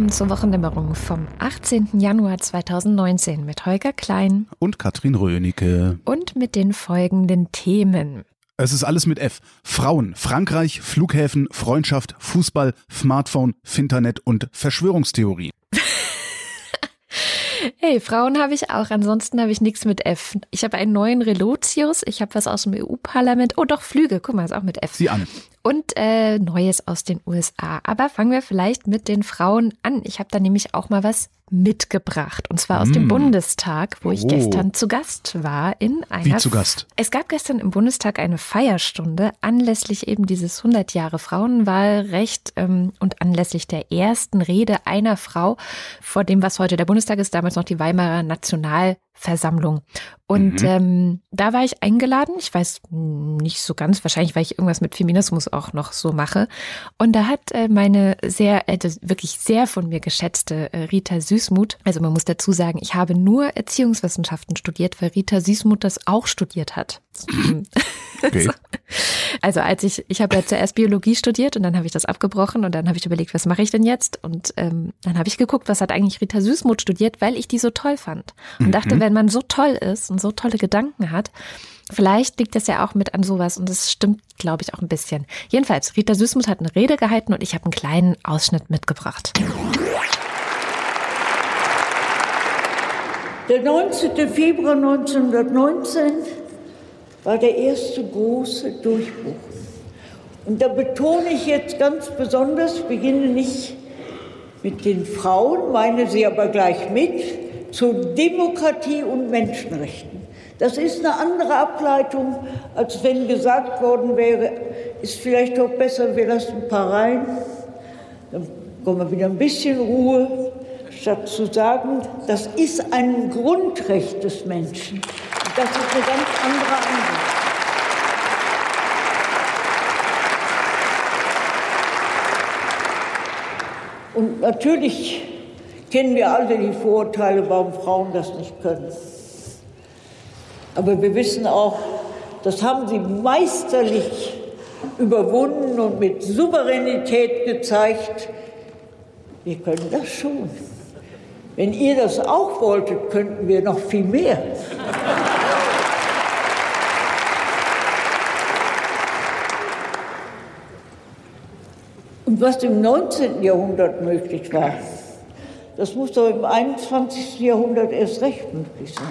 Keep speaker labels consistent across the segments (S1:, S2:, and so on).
S1: Willkommen zur Wochendämmerung vom 18. Januar 2019 mit Holger Klein
S2: und Katrin Rönicke
S1: und mit den folgenden Themen.
S2: Es ist alles mit F. Frauen, Frankreich, Flughäfen, Freundschaft, Fußball, Smartphone, Finternet und Verschwörungstheorie.
S1: Hey, Frauen habe ich auch. Ansonsten habe ich nichts mit F. Ich habe einen neuen Relotius. Ich habe was aus dem EU-Parlament. Oh, doch, Flüge. Guck mal, ist auch mit F.
S2: Sie an.
S1: Und äh, Neues aus den USA. Aber fangen wir vielleicht mit den Frauen an. Ich habe da nämlich auch mal was mitgebracht. Und zwar aus mm. dem Bundestag, wo ich oh. gestern zu Gast war in einer.
S2: Wie zu Gast?
S1: Es gab gestern im Bundestag eine Feierstunde anlässlich eben dieses 100 Jahre Frauenwahlrecht ähm, und anlässlich der ersten Rede einer Frau vor dem, was heute der Bundestag ist, damals noch die Weimarer National Versammlung. Und mhm. ähm, da war ich eingeladen. Ich weiß nicht so ganz, wahrscheinlich, weil ich irgendwas mit Feminismus auch noch so mache. Und da hat äh, meine sehr, äh, wirklich sehr von mir geschätzte äh, Rita Süßmuth, also man muss dazu sagen, ich habe nur Erziehungswissenschaften studiert, weil Rita Süßmuth das auch studiert hat. Okay. Also als ich, ich habe ja zuerst Biologie studiert und dann habe ich das abgebrochen und dann habe ich überlegt, was mache ich denn jetzt? Und ähm, dann habe ich geguckt, was hat eigentlich Rita Süßmuth studiert, weil ich die so toll fand. Und mhm. dachte, wenn man so toll ist und so tolle Gedanken hat, vielleicht liegt das ja auch mit an sowas und das stimmt, glaube ich, auch ein bisschen. Jedenfalls, Rita Süßmuth hat eine Rede gehalten und ich habe einen kleinen Ausschnitt mitgebracht.
S3: Der 19. Februar 1919 war der erste große Durchbruch. Und da betone ich jetzt ganz besonders, beginne nicht mit den Frauen, meine sie aber gleich mit, zu Demokratie und Menschenrechten. Das ist eine andere Ableitung, als wenn gesagt worden wäre, ist vielleicht doch besser, wir lassen ein paar rein, dann kommen wir wieder ein bisschen Ruhe, statt zu sagen, das ist ein Grundrecht des Menschen. Das ist eine ganz andere Ansicht. Und natürlich kennen wir alle die Vorurteile, warum Frauen das nicht können. Aber wir wissen auch, das haben sie meisterlich überwunden und mit Souveränität gezeigt. Wir können das schon. Wenn ihr das auch wolltet, könnten wir noch viel mehr. Und was im 19. Jahrhundert möglich war, das muss doch im 21. Jahrhundert erst recht möglich sein.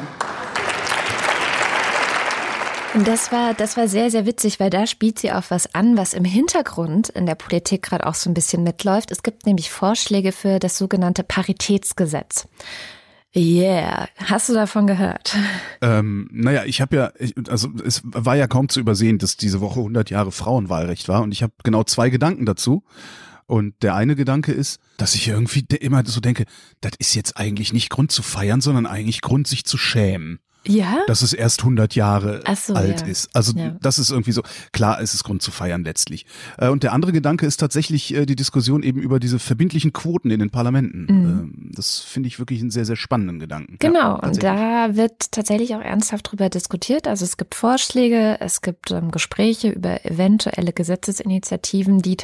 S1: Und das war, das war sehr, sehr witzig, weil da spielt sie auf was an, was im Hintergrund in der Politik gerade auch so ein bisschen mitläuft. Es gibt nämlich Vorschläge für das sogenannte Paritätsgesetz. Yeah, hast du davon gehört?
S2: Ähm, naja, ich habe ja, ich, also es war ja kaum zu übersehen, dass diese Woche 100 Jahre Frauenwahlrecht war und ich habe genau zwei Gedanken dazu. Und der eine Gedanke ist, dass ich irgendwie immer so denke, das ist jetzt eigentlich nicht Grund zu feiern, sondern eigentlich Grund, sich zu schämen.
S1: Ja?
S2: Dass es erst 100 Jahre so, alt
S1: ja.
S2: ist. Also ja. das ist irgendwie so, klar ist es Grund zu feiern letztlich. Äh, und der andere Gedanke ist tatsächlich äh, die Diskussion eben über diese verbindlichen Quoten in den Parlamenten. Mhm. Ähm, das finde ich wirklich einen sehr, sehr spannenden Gedanken.
S1: Genau, ja, und da wird tatsächlich auch ernsthaft drüber diskutiert. Also es gibt Vorschläge, es gibt ähm, Gespräche über eventuelle Gesetzesinitiativen, die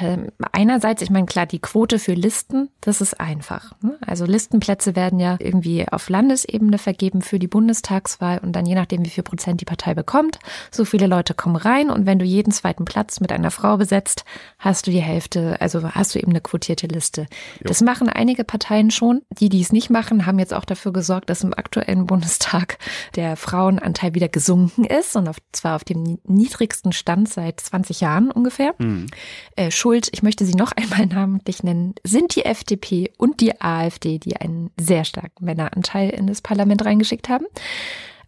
S1: einerseits, ich meine, klar, die Quote für Listen, das ist einfach. Ne? Also Listenplätze werden ja irgendwie auf Landesebene vergeben für die Bundestagswahl. Bundestagswahl und dann je nachdem, wie viel Prozent die Partei bekommt, so viele Leute kommen rein und wenn du jeden zweiten Platz mit einer Frau besetzt, hast du die Hälfte, also hast du eben eine quotierte Liste. Jo. Das machen einige Parteien schon. Die, die es nicht machen, haben jetzt auch dafür gesorgt, dass im aktuellen Bundestag der Frauenanteil wieder gesunken ist und auf, zwar auf dem niedrigsten Stand seit 20 Jahren ungefähr. Mhm. Äh, Schuld, ich möchte sie noch einmal namentlich nennen, sind die FDP und die AfD, die einen sehr starken Männeranteil in das Parlament reingeschickt haben.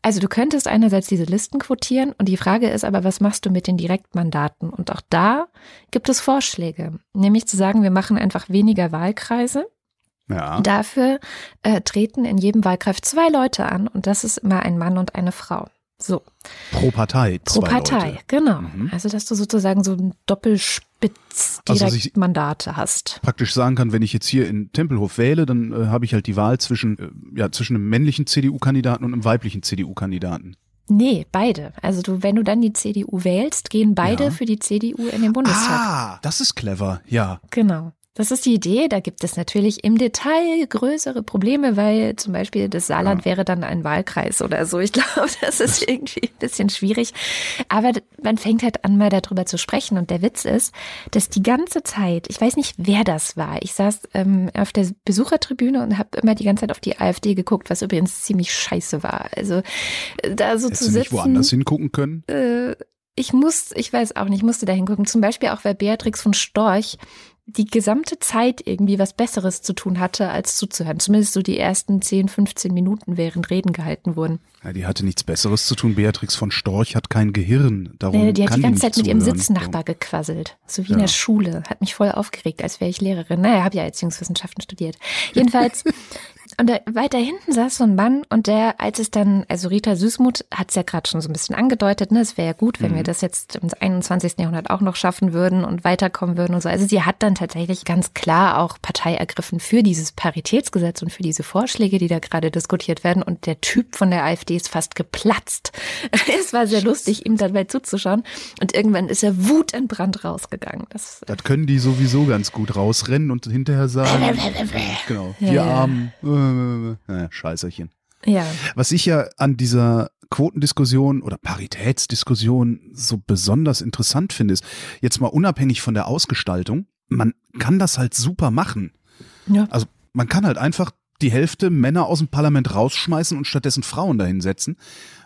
S1: Also du könntest einerseits diese Listen quotieren und die Frage ist aber, was machst du mit den Direktmandaten? Und auch da gibt es Vorschläge, nämlich zu sagen, wir machen einfach weniger Wahlkreise. Ja. Dafür äh, treten in jedem Wahlkreis zwei Leute an und das ist immer ein Mann und eine Frau. So.
S2: Pro Partei.
S1: Pro Partei, Leute. genau. Mhm. Also, dass du sozusagen so ein Doppelspitz also, Mandate hast.
S2: Praktisch sagen kann, wenn ich jetzt hier in Tempelhof wähle, dann äh, habe ich halt die Wahl zwischen, äh, ja, zwischen einem männlichen CDU-Kandidaten und einem weiblichen CDU-Kandidaten.
S1: Nee, beide. Also du, wenn du dann die CDU wählst, gehen beide ja. für die CDU in den Bundestag.
S2: Ah, das ist clever, ja.
S1: Genau. Das ist die Idee. Da gibt es natürlich im Detail größere Probleme, weil zum Beispiel das Saarland ja. wäre dann ein Wahlkreis oder so. Ich glaube, das ist irgendwie ein bisschen schwierig. Aber man fängt halt an, mal darüber zu sprechen. Und der Witz ist, dass die ganze Zeit, ich weiß nicht, wer das war. Ich saß ähm, auf der Besuchertribüne und habe immer die ganze Zeit auf die AfD geguckt, was übrigens ziemlich scheiße war. Also äh, da so
S2: Hättest
S1: zu sitzen.
S2: Nicht woanders hingucken können?
S1: Äh, ich muss, ich weiß auch nicht, ich musste da hingucken. Zum Beispiel auch, weil Beatrix von Storch die gesamte Zeit irgendwie was Besseres zu tun hatte, als zuzuhören. Zumindest so die ersten 10, 15 Minuten, während Reden gehalten wurden.
S2: Ja, die hatte nichts Besseres zu tun. Beatrix von Storch hat kein Gehirn. Darum
S1: nee, die hat die ganze Zeit mit ihrem. Sitznachbar gequasselt. So wie in der Schule. Hat mich voll aufgeregt, als wäre ich Lehrerin. Naja, habe ja Erziehungswissenschaften studiert. Jedenfalls, Und da, weiter hinten saß so ein Mann und der, als es dann, also Rita Süßmuth hat es ja gerade schon so ein bisschen angedeutet, ne, es wäre ja gut, wenn mhm. wir das jetzt im 21. Jahrhundert auch noch schaffen würden und weiterkommen würden und so. Also sie hat dann tatsächlich ganz klar auch Partei ergriffen für dieses Paritätsgesetz und für diese Vorschläge, die da gerade diskutiert werden. Und der Typ von der AfD ist fast geplatzt. es war sehr lustig, ihm dabei zuzuschauen. Und irgendwann ist er wutentbrannt rausgegangen.
S2: Das, das können die sowieso ganz gut rausrennen und hinterher sagen, genau, wir ja, Armen. Äh, äh, Scheißerchen.
S1: Ja.
S2: Was ich ja an dieser Quotendiskussion oder Paritätsdiskussion so besonders interessant finde, ist jetzt mal unabhängig von der Ausgestaltung, man kann das halt super machen. Ja. Also man kann halt einfach die Hälfte Männer aus dem Parlament rausschmeißen und stattdessen Frauen dahinsetzen,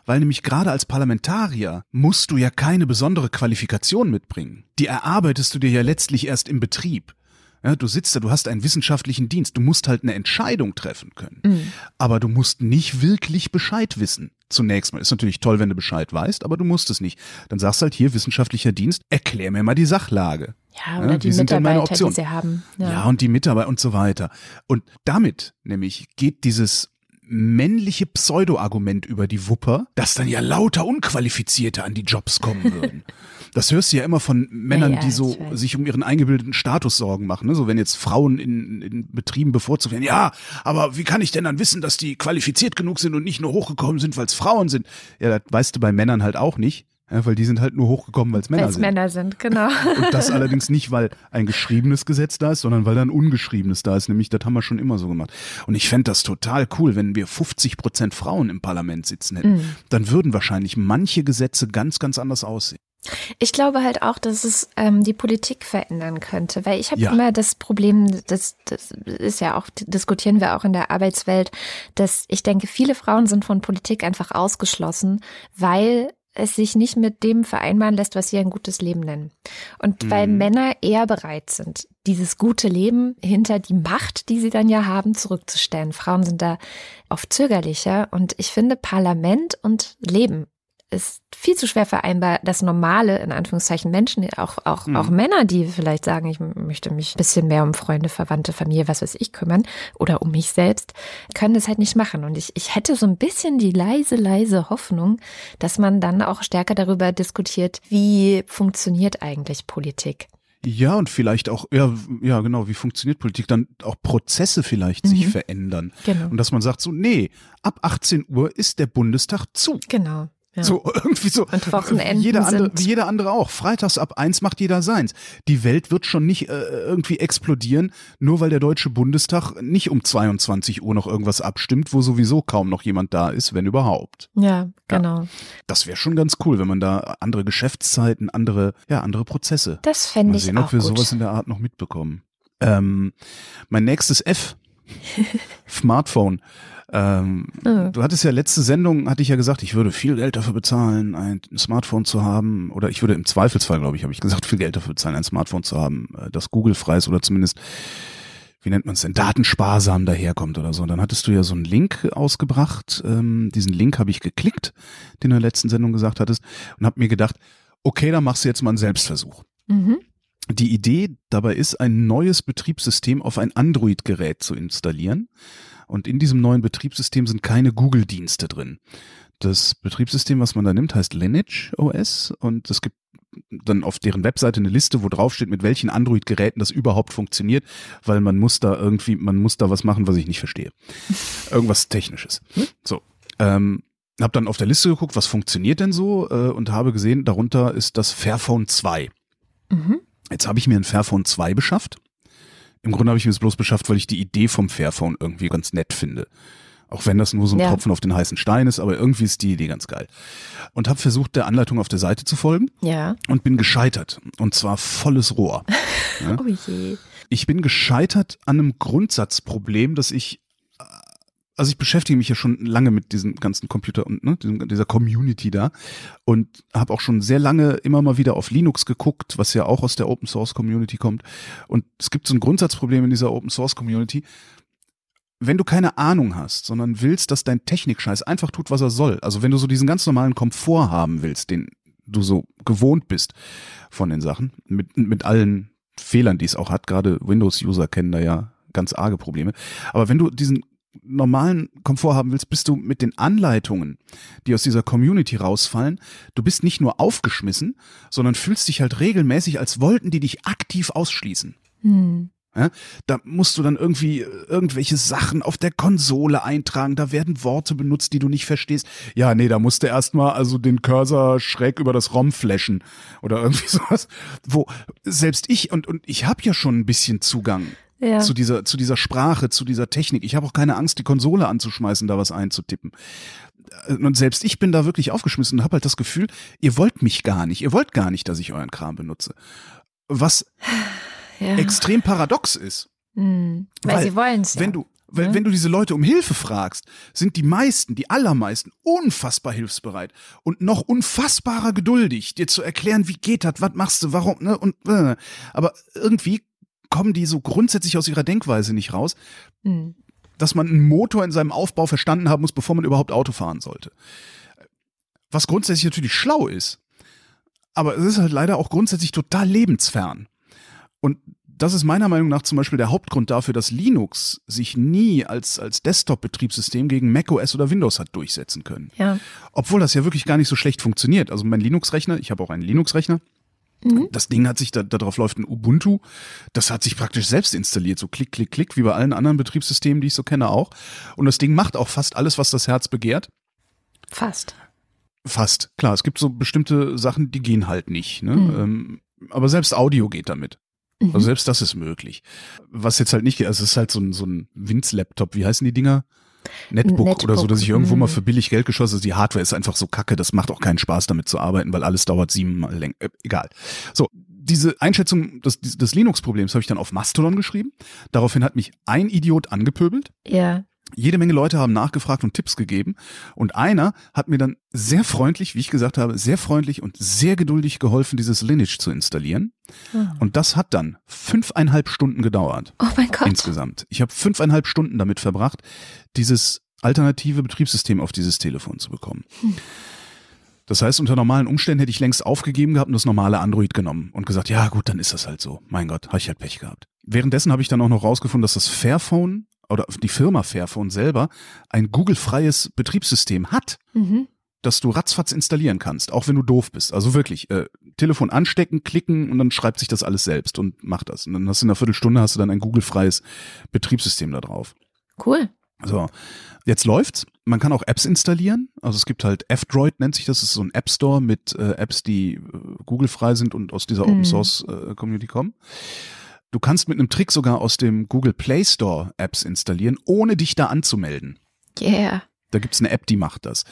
S2: weil nämlich gerade als Parlamentarier musst du ja keine besondere Qualifikation mitbringen. Die erarbeitest du dir ja letztlich erst im Betrieb. Ja, du sitzt da, du hast einen wissenschaftlichen Dienst, du musst halt eine Entscheidung treffen können. Mhm. Aber du musst nicht wirklich Bescheid wissen. Zunächst mal. Ist natürlich toll, wenn du Bescheid weißt, aber du musst es nicht. Dann sagst halt hier, wissenschaftlicher Dienst, erklär mir mal die Sachlage.
S1: Ja, oder ja, die Mitarbeiter, die sie haben.
S2: Ja. ja, und die Mitarbeiter und so weiter. Und damit nämlich geht dieses männliche Pseudo-Argument über die Wupper, dass dann ja lauter Unqualifizierte an die Jobs kommen würden. Das hörst du ja immer von Männern, ja, ja, die so sich um ihren eingebildeten Status Sorgen machen. Ne? So wenn jetzt Frauen in, in Betrieben bevorzugt werden. Ja, aber wie kann ich denn dann wissen, dass die qualifiziert genug sind und nicht nur hochgekommen sind, weil es Frauen sind? Ja, das weißt du bei Männern halt auch nicht. Ja, weil die sind halt nur hochgekommen, weil es Männer weil's sind.
S1: Männer sind, genau.
S2: Und das allerdings nicht, weil ein geschriebenes Gesetz da ist, sondern weil da ein ungeschriebenes da ist. Nämlich, das haben wir schon immer so gemacht. Und ich fände das total cool, wenn wir 50 Prozent Frauen im Parlament sitzen hätten. Mhm. Dann würden wahrscheinlich manche Gesetze ganz, ganz anders aussehen.
S1: Ich glaube halt auch, dass es ähm, die Politik verändern könnte, weil ich habe ja. immer das Problem, das, das ist ja auch, diskutieren wir auch in der Arbeitswelt, dass ich denke, viele Frauen sind von Politik einfach ausgeschlossen, weil es sich nicht mit dem vereinbaren lässt, was sie ein gutes Leben nennen. Und mhm. weil Männer eher bereit sind, dieses gute Leben hinter die Macht, die sie dann ja haben, zurückzustellen. Frauen sind da oft zögerlicher und ich finde Parlament und Leben ist viel zu schwer vereinbar, das normale, in Anführungszeichen, Menschen, auch, auch, mhm. auch Männer, die vielleicht sagen, ich möchte mich ein bisschen mehr um Freunde, Verwandte, Familie, was weiß ich kümmern oder um mich selbst, können das halt nicht machen. Und ich, ich hätte so ein bisschen die leise, leise Hoffnung, dass man dann auch stärker darüber diskutiert, wie funktioniert eigentlich Politik.
S2: Ja, und vielleicht auch, ja, ja, genau, wie funktioniert Politik? Dann auch Prozesse vielleicht mhm. sich verändern. Genau. Und dass man sagt so, nee, ab 18 Uhr ist der Bundestag zu.
S1: Genau. Ja.
S2: So irgendwie so.
S1: Und Wochenenden
S2: jeder andere, wie jeder andere auch. Freitags ab eins macht jeder seins. Die Welt wird schon nicht äh, irgendwie explodieren, nur weil der Deutsche Bundestag nicht um 22 Uhr noch irgendwas abstimmt, wo sowieso kaum noch jemand da ist, wenn überhaupt.
S1: Ja, genau. Ja.
S2: Das wäre schon ganz cool, wenn man da andere Geschäftszeiten, andere, ja, andere Prozesse.
S1: Das fände ich sehen, auch ob wir gut.
S2: sowas in der Art noch mitbekommen. Ähm, mein nächstes F. Smartphone. Ähm, mhm. Du hattest ja letzte Sendung, hatte ich ja gesagt, ich würde viel Geld dafür bezahlen, ein Smartphone zu haben. Oder ich würde im Zweifelsfall, glaube ich, habe ich gesagt, viel Geld dafür bezahlen, ein Smartphone zu haben, äh, das Google-frei ist oder zumindest, wie nennt man es denn, datensparsam daherkommt oder so. Und dann hattest du ja so einen Link ausgebracht. Ähm, diesen Link habe ich geklickt, den du in der letzten Sendung gesagt hattest, und habe mir gedacht, okay, dann machst du jetzt mal einen Selbstversuch. Mhm. Die Idee dabei ist, ein neues Betriebssystem auf ein Android-Gerät zu installieren. Und in diesem neuen Betriebssystem sind keine Google-Dienste drin. Das Betriebssystem, was man da nimmt, heißt Lineage OS und es gibt dann auf deren Webseite eine Liste, wo drauf steht, mit welchen Android-Geräten das überhaupt funktioniert, weil man muss da irgendwie, man muss da was machen, was ich nicht verstehe. Irgendwas Technisches. So. Ähm, hab dann auf der Liste geguckt, was funktioniert denn so äh, und habe gesehen, darunter ist das Fairphone 2. Mhm. Jetzt habe ich mir ein Fairphone 2 beschafft Im Grunde habe ich mir das bloß beschafft, weil ich die Idee vom Fairphone irgendwie ganz nett finde. Auch wenn das nur so ein
S1: Ja.
S2: Tropfen auf den heißen Stein ist, aber irgendwie ist die Idee ganz geil. Und habe versucht, der Anleitung auf der Seite zu folgen
S1: Ja.
S2: und bin gescheitert. Und zwar volles Rohr.
S1: Oh je.
S2: Ich bin gescheitert an einem Grundsatzproblem, dass ich, also ich beschäftige mich ja schon lange mit diesem ganzen Computer und ne, diesem, dieser Community da und habe auch schon sehr lange immer mal wieder auf Linux geguckt, was ja auch aus der Open Source Community kommt. Und es gibt so ein Grundsatzproblem in dieser Open Source Community. Wenn du keine Ahnung hast, sondern willst, dass dein Technikscheiß einfach tut, was er soll, also wenn du so diesen ganz normalen Komfort haben willst, den du so gewohnt bist von den Sachen, mit, mit allen Fehlern, die es auch hat, gerade Windows-User kennen da ja ganz arge Probleme. Aber wenn du diesen normalen Komfort haben willst, bist du mit den Anleitungen, die aus dieser Community rausfallen, du bist nicht nur aufgeschmissen, sondern fühlst dich halt regelmäßig, als wollten die dich aktiv ausschließen.
S1: Hm.
S2: Ja, da musst du dann irgendwie äh, irgendwelche Sachen auf der Konsole eintragen, da werden Worte benutzt, die du nicht verstehst. Ja, nee, da musst du erstmal also den Cursor schräg über das ROM flashen oder irgendwie sowas, wo selbst ich und und ich habe ja schon ein bisschen Zugang
S1: Ja.
S2: zu dieser zu dieser Sprache, zu dieser Technik. Ich habe auch keine Angst, die Konsole anzuschmeißen, da was einzutippen. Äh, Und selbst ich bin da wirklich aufgeschmissen und habe halt das Gefühl, ihr wollt mich gar nicht, ihr wollt gar nicht, dass ich euren Kram benutze. Was
S1: ja.
S2: extrem paradox ist.
S1: Hm. Weil,
S2: Weil,
S1: sie wollen es. Ja.
S2: Wenn du, wenn,
S1: Ne?
S2: wenn du diese Leute um Hilfe fragst, sind die meisten, die allermeisten unfassbar hilfsbereit und noch unfassbarer geduldig, dir zu erklären, wie geht das, was machst du, warum, ne, und, äh, aber irgendwie kommen die so grundsätzlich aus ihrer Denkweise nicht raus,
S1: Hm.
S2: dass man einen Motor in seinem Aufbau verstanden haben muss, bevor man überhaupt Auto fahren sollte. Was grundsätzlich natürlich schlau ist, aber es ist halt leider auch grundsätzlich total lebensfern. Und das ist meiner Meinung nach zum Beispiel der Hauptgrund dafür, dass Linux sich nie als, als Desktop-Betriebssystem gegen macOS oder Windows hat durchsetzen können.
S1: Ja.
S2: Obwohl das ja wirklich gar nicht so schlecht funktioniert. Also mein Linux-Rechner, ich habe auch einen Linux-Rechner,
S1: Mhm.
S2: das Ding hat sich, da, darauf läuft ein Ubuntu, das hat sich praktisch selbst installiert, so klick, klick, klick, wie bei allen anderen Betriebssystemen, die ich so kenne auch. Und das Ding macht auch fast alles, was das Herz begehrt.
S1: Fast.
S2: Fast. Klar, es gibt so bestimmte Sachen, die gehen halt nicht. Ne?
S1: Mhm.
S2: Ähm, aber selbst Audio geht damit.
S1: Mhm.
S2: Also selbst das ist möglich. Was jetzt halt nicht geht, also es ist halt so ein, so ein Winz-Laptop, wie heißen die Dinger? Netbook,
S1: Netbook,
S2: oder so, dass ich irgendwo mal
S1: mhm.
S2: für billig Geld geschossen habe. Die Hardware ist einfach so kacke, das macht auch keinen Spaß damit zu arbeiten, weil alles dauert siebenmal länger. Äh, egal. So, diese Einschätzung des, des Linux-Problems habe ich dann auf Mastodon geschrieben. Daraufhin hat mich ein Idiot angepöbelt.
S1: Ja.
S2: Jede Menge Leute haben nachgefragt und Tipps gegeben. Und einer hat mir dann sehr freundlich, wie ich gesagt habe, sehr freundlich und sehr geduldig geholfen, dieses Lineage zu installieren.
S1: Ah.
S2: Und das hat dann fünfeinhalb Stunden gedauert
S1: Oh mein Gott.
S2: insgesamt. Ich habe fünfeinhalb Stunden damit verbracht, dieses alternative Betriebssystem auf dieses Telefon zu bekommen. Das heißt, unter normalen Umständen hätte ich längst aufgegeben gehabt und das normale Android genommen und gesagt, ja gut, dann ist das halt so. Mein Gott, habe ich halt Pech gehabt. Währenddessen habe ich dann auch noch rausgefunden, dass das Fairphone oder die Firma Fairphone selber ein Google-freies Betriebssystem hat,
S1: Mhm.
S2: das du ratzfatz installieren kannst, auch wenn du doof bist. Also wirklich, äh, Telefon anstecken, klicken und dann schreibt sich das alles selbst und macht das. Und dann hast du in einer Viertelstunde hast du dann ein Google-freies Betriebssystem da drauf.
S1: Cool.
S2: So, jetzt läuft's. Man kann auch Apps installieren. Also es gibt halt F-Droid, nennt sich das. Das ist so ein App Store mit äh, Apps, die äh, Google-frei sind und aus dieser
S1: Mhm.
S2: Open Source äh, Community kommen. Du kannst mit einem Trick sogar aus dem Google Play Store Apps installieren, ohne dich da anzumelden.
S1: Yeah.
S2: Da gibt's eine App, die macht das.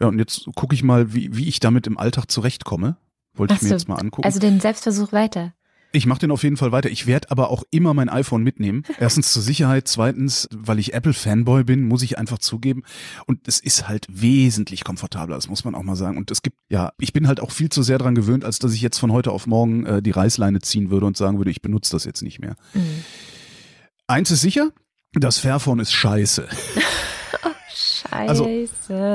S2: Ja, und jetzt gucke ich mal, wie, wie ich damit im Alltag zurechtkomme. Wollte ich
S1: Ach
S2: mir
S1: so,
S2: jetzt mal angucken.
S1: Also den Selbstversuch weiter.
S2: Ich mache den auf jeden Fall weiter. Ich werde aber auch immer mein iPhone mitnehmen. Erstens zur Sicherheit, zweitens, weil ich Apple-Fanboy bin, muss ich einfach zugeben. Und es ist halt wesentlich komfortabler, das muss man auch mal sagen. Und es gibt, ja, ich bin halt auch viel zu sehr dran gewöhnt, als dass ich jetzt von heute auf morgen äh, die Reißleine ziehen würde und sagen würde, ich benutze das jetzt nicht mehr.
S1: Mhm.
S2: Eins ist sicher, das Fairphone ist scheiße.
S1: Scheiße.
S2: Also,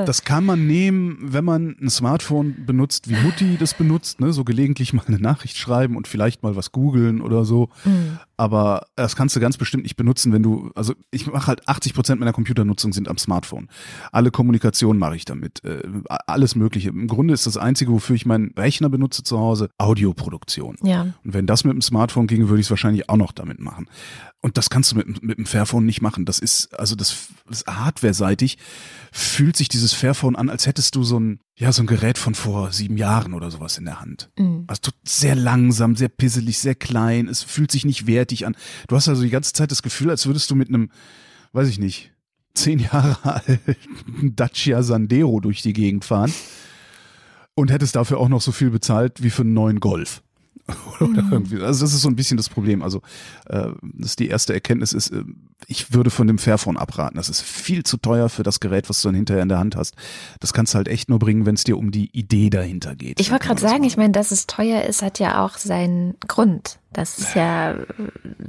S2: Das kann man nehmen, wenn man ein Smartphone benutzt, wie Mutti das benutzt, ne? so gelegentlich mal eine Nachricht schreiben und vielleicht mal was googeln oder so.
S1: Mhm.
S2: Aber das kannst du ganz bestimmt nicht benutzen, wenn du, also ich mache halt 80 Prozent meiner Computernutzung sind am Smartphone. Alle Kommunikation mache ich damit, äh, alles Mögliche. Im Grunde ist das Einzige, wofür ich meinen Rechner benutze zu Hause, Audioproduktion.
S1: Ja.
S2: Und wenn das mit dem Smartphone ginge, würde ich es wahrscheinlich auch noch damit machen. Und das kannst du mit, mit dem Fairphone nicht machen. Das ist, also das, das ist hardware-seitig, fühlt sich dieses Fairphone an, als hättest du so ein, ja, so ein Gerät von vor sieben Jahren oder sowas in der Hand. Mhm. Also sehr langsam, sehr pisselig, sehr klein. Es fühlt sich nicht wertig an. Du hast also die ganze Zeit das Gefühl, als würdest du mit einem, weiß ich nicht, zehn Jahre alten Dacia Sandero durch die Gegend fahren und hättest dafür auch noch so viel bezahlt wie für einen neuen Golf. Oder mhm. irgendwie. Also das ist so ein bisschen das Problem. Also äh, das ist die erste Erkenntnis ist, äh, ich würde von dem Fairphone abraten. Das ist viel zu teuer für das Gerät, was du dann hinterher in der Hand hast. Das kannst du halt echt nur bringen, wenn es dir um die Idee dahinter geht.
S1: Ich wollte gerade sagen, ich meine, dass es teuer ist, hat ja auch seinen Grund. Das ist ja äh,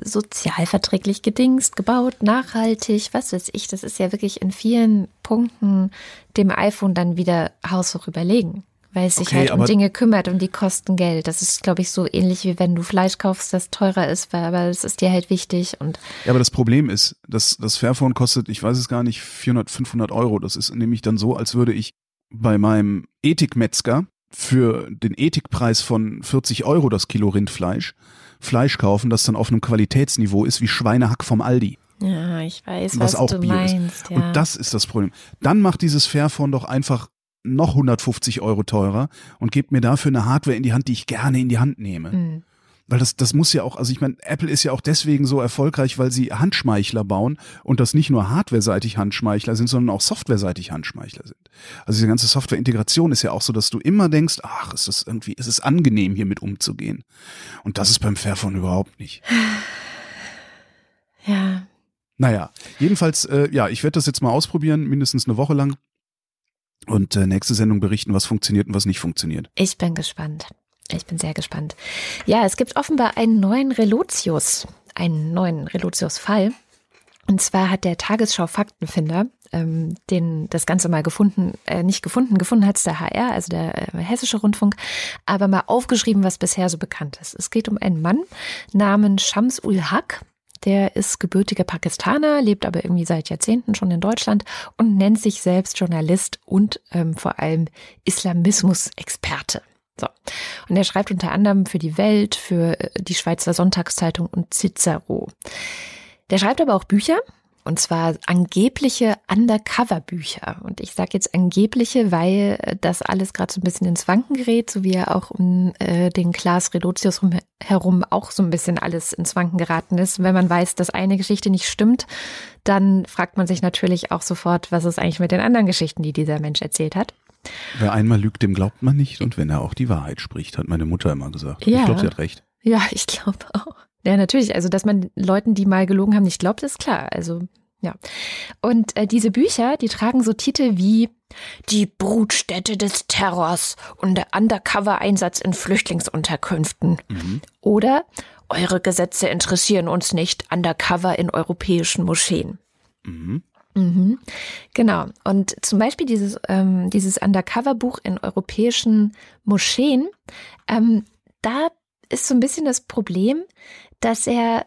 S1: sozialverträglich gedingst, gebaut, nachhaltig, was weiß ich. Das ist ja wirklich in vielen Punkten dem iPhone dann wieder haushoch überlegen weil es sich okay, halt um Dinge kümmert und die kosten Geld. Das ist, glaube ich, so ähnlich wie wenn du Fleisch kaufst, das teurer ist, weil, aber es ist dir halt wichtig. Und
S2: ja, aber das Problem ist, dass das Fairphone kostet, ich weiß es gar nicht, 400, 500 Euro. Das ist nämlich dann so, als würde ich bei meinem Ethikmetzger für den Ethikpreis von 40 Euro das Kilo Rindfleisch Fleisch kaufen, das dann auf einem Qualitätsniveau ist wie Schweinehack vom Aldi.
S1: Ja, ich weiß, was, was auch du Bier meinst. Ist.
S2: Ja. Und das ist das Problem. Dann macht dieses Fairphone doch einfach noch 150 Euro teurer und gebt mir dafür eine Hardware in die Hand, die ich gerne in die Hand nehme. Mhm. Weil das, das muss ja auch, also ich meine, Apple ist ja auch deswegen so erfolgreich, weil sie Handschmeichler bauen und das nicht nur hardware-seitig Handschmeichler sind, sondern auch software-seitig Handschmeichler sind. Also diese ganze Software-Integration ist ja auch so, dass du immer denkst, ach, ist das irgendwie, ist es angenehm, hier mit umzugehen. Und das ist beim Fairphone überhaupt nicht.
S1: Ja.
S2: Naja, jedenfalls, äh, ja, ich werde das jetzt mal ausprobieren, mindestens eine Woche lang und äh, nächste Sendung berichten, was funktioniert und was nicht funktioniert.
S1: Ich bin gespannt. Ich bin sehr gespannt. Ja, es gibt offenbar einen neuen Relotius, einen neuen Relotius-Fall. Und zwar hat der Tagesschau Faktenfinder ähm, den das Ganze mal gefunden, äh, nicht gefunden, gefunden hat es der HR, also der äh, Hessische Rundfunk, aber mal aufgeschrieben, was bisher so bekannt ist. Es geht um einen Mann namens Shams ul Haq. Der ist gebürtiger Pakistaner, lebt aber irgendwie seit Jahrzehnten schon in Deutschland und nennt sich selbst Journalist und ähm, vor allem Islamismus-Experte. So. Und er schreibt unter anderem für die Welt, für äh, die Schweizer Sonntagszeitung und Cicero. Der schreibt aber auch Bücher, und zwar angebliche Undercover-Bücher. Und ich sage jetzt angebliche, weil das alles gerade so ein bisschen ins Wanken gerät, so wie er auch um äh, den Klaas Redotius herum auch so ein bisschen alles ins Wanken geraten ist. Wenn man weiß, dass eine Geschichte nicht stimmt, dann fragt man sich natürlich auch sofort, was ist eigentlich mit den anderen Geschichten, die dieser Mensch erzählt hat.
S2: Wer einmal lügt, dem glaubt man nicht. Und wenn er auch die Wahrheit spricht, hat meine Mutter immer gesagt. Ja. Ich glaube, sie hat recht.
S1: Ja, ich glaube auch. Ja, natürlich. Also, dass man Leuten, die mal gelogen haben, nicht glaubt, ist klar. Also, ja. Und äh, diese Bücher, die tragen so Titel wie Die Brutstätte des Terrors und der Undercover-Einsatz in Flüchtlingsunterkünften. Mhm. Oder Eure Gesetze interessieren uns nicht, Undercover in europäischen Moscheen. Mhm. Mhm. Genau. Und zum Beispiel dieses, ähm, dieses Undercover-Buch in europäischen Moscheen, ähm, da ist so ein bisschen das Problem, dass er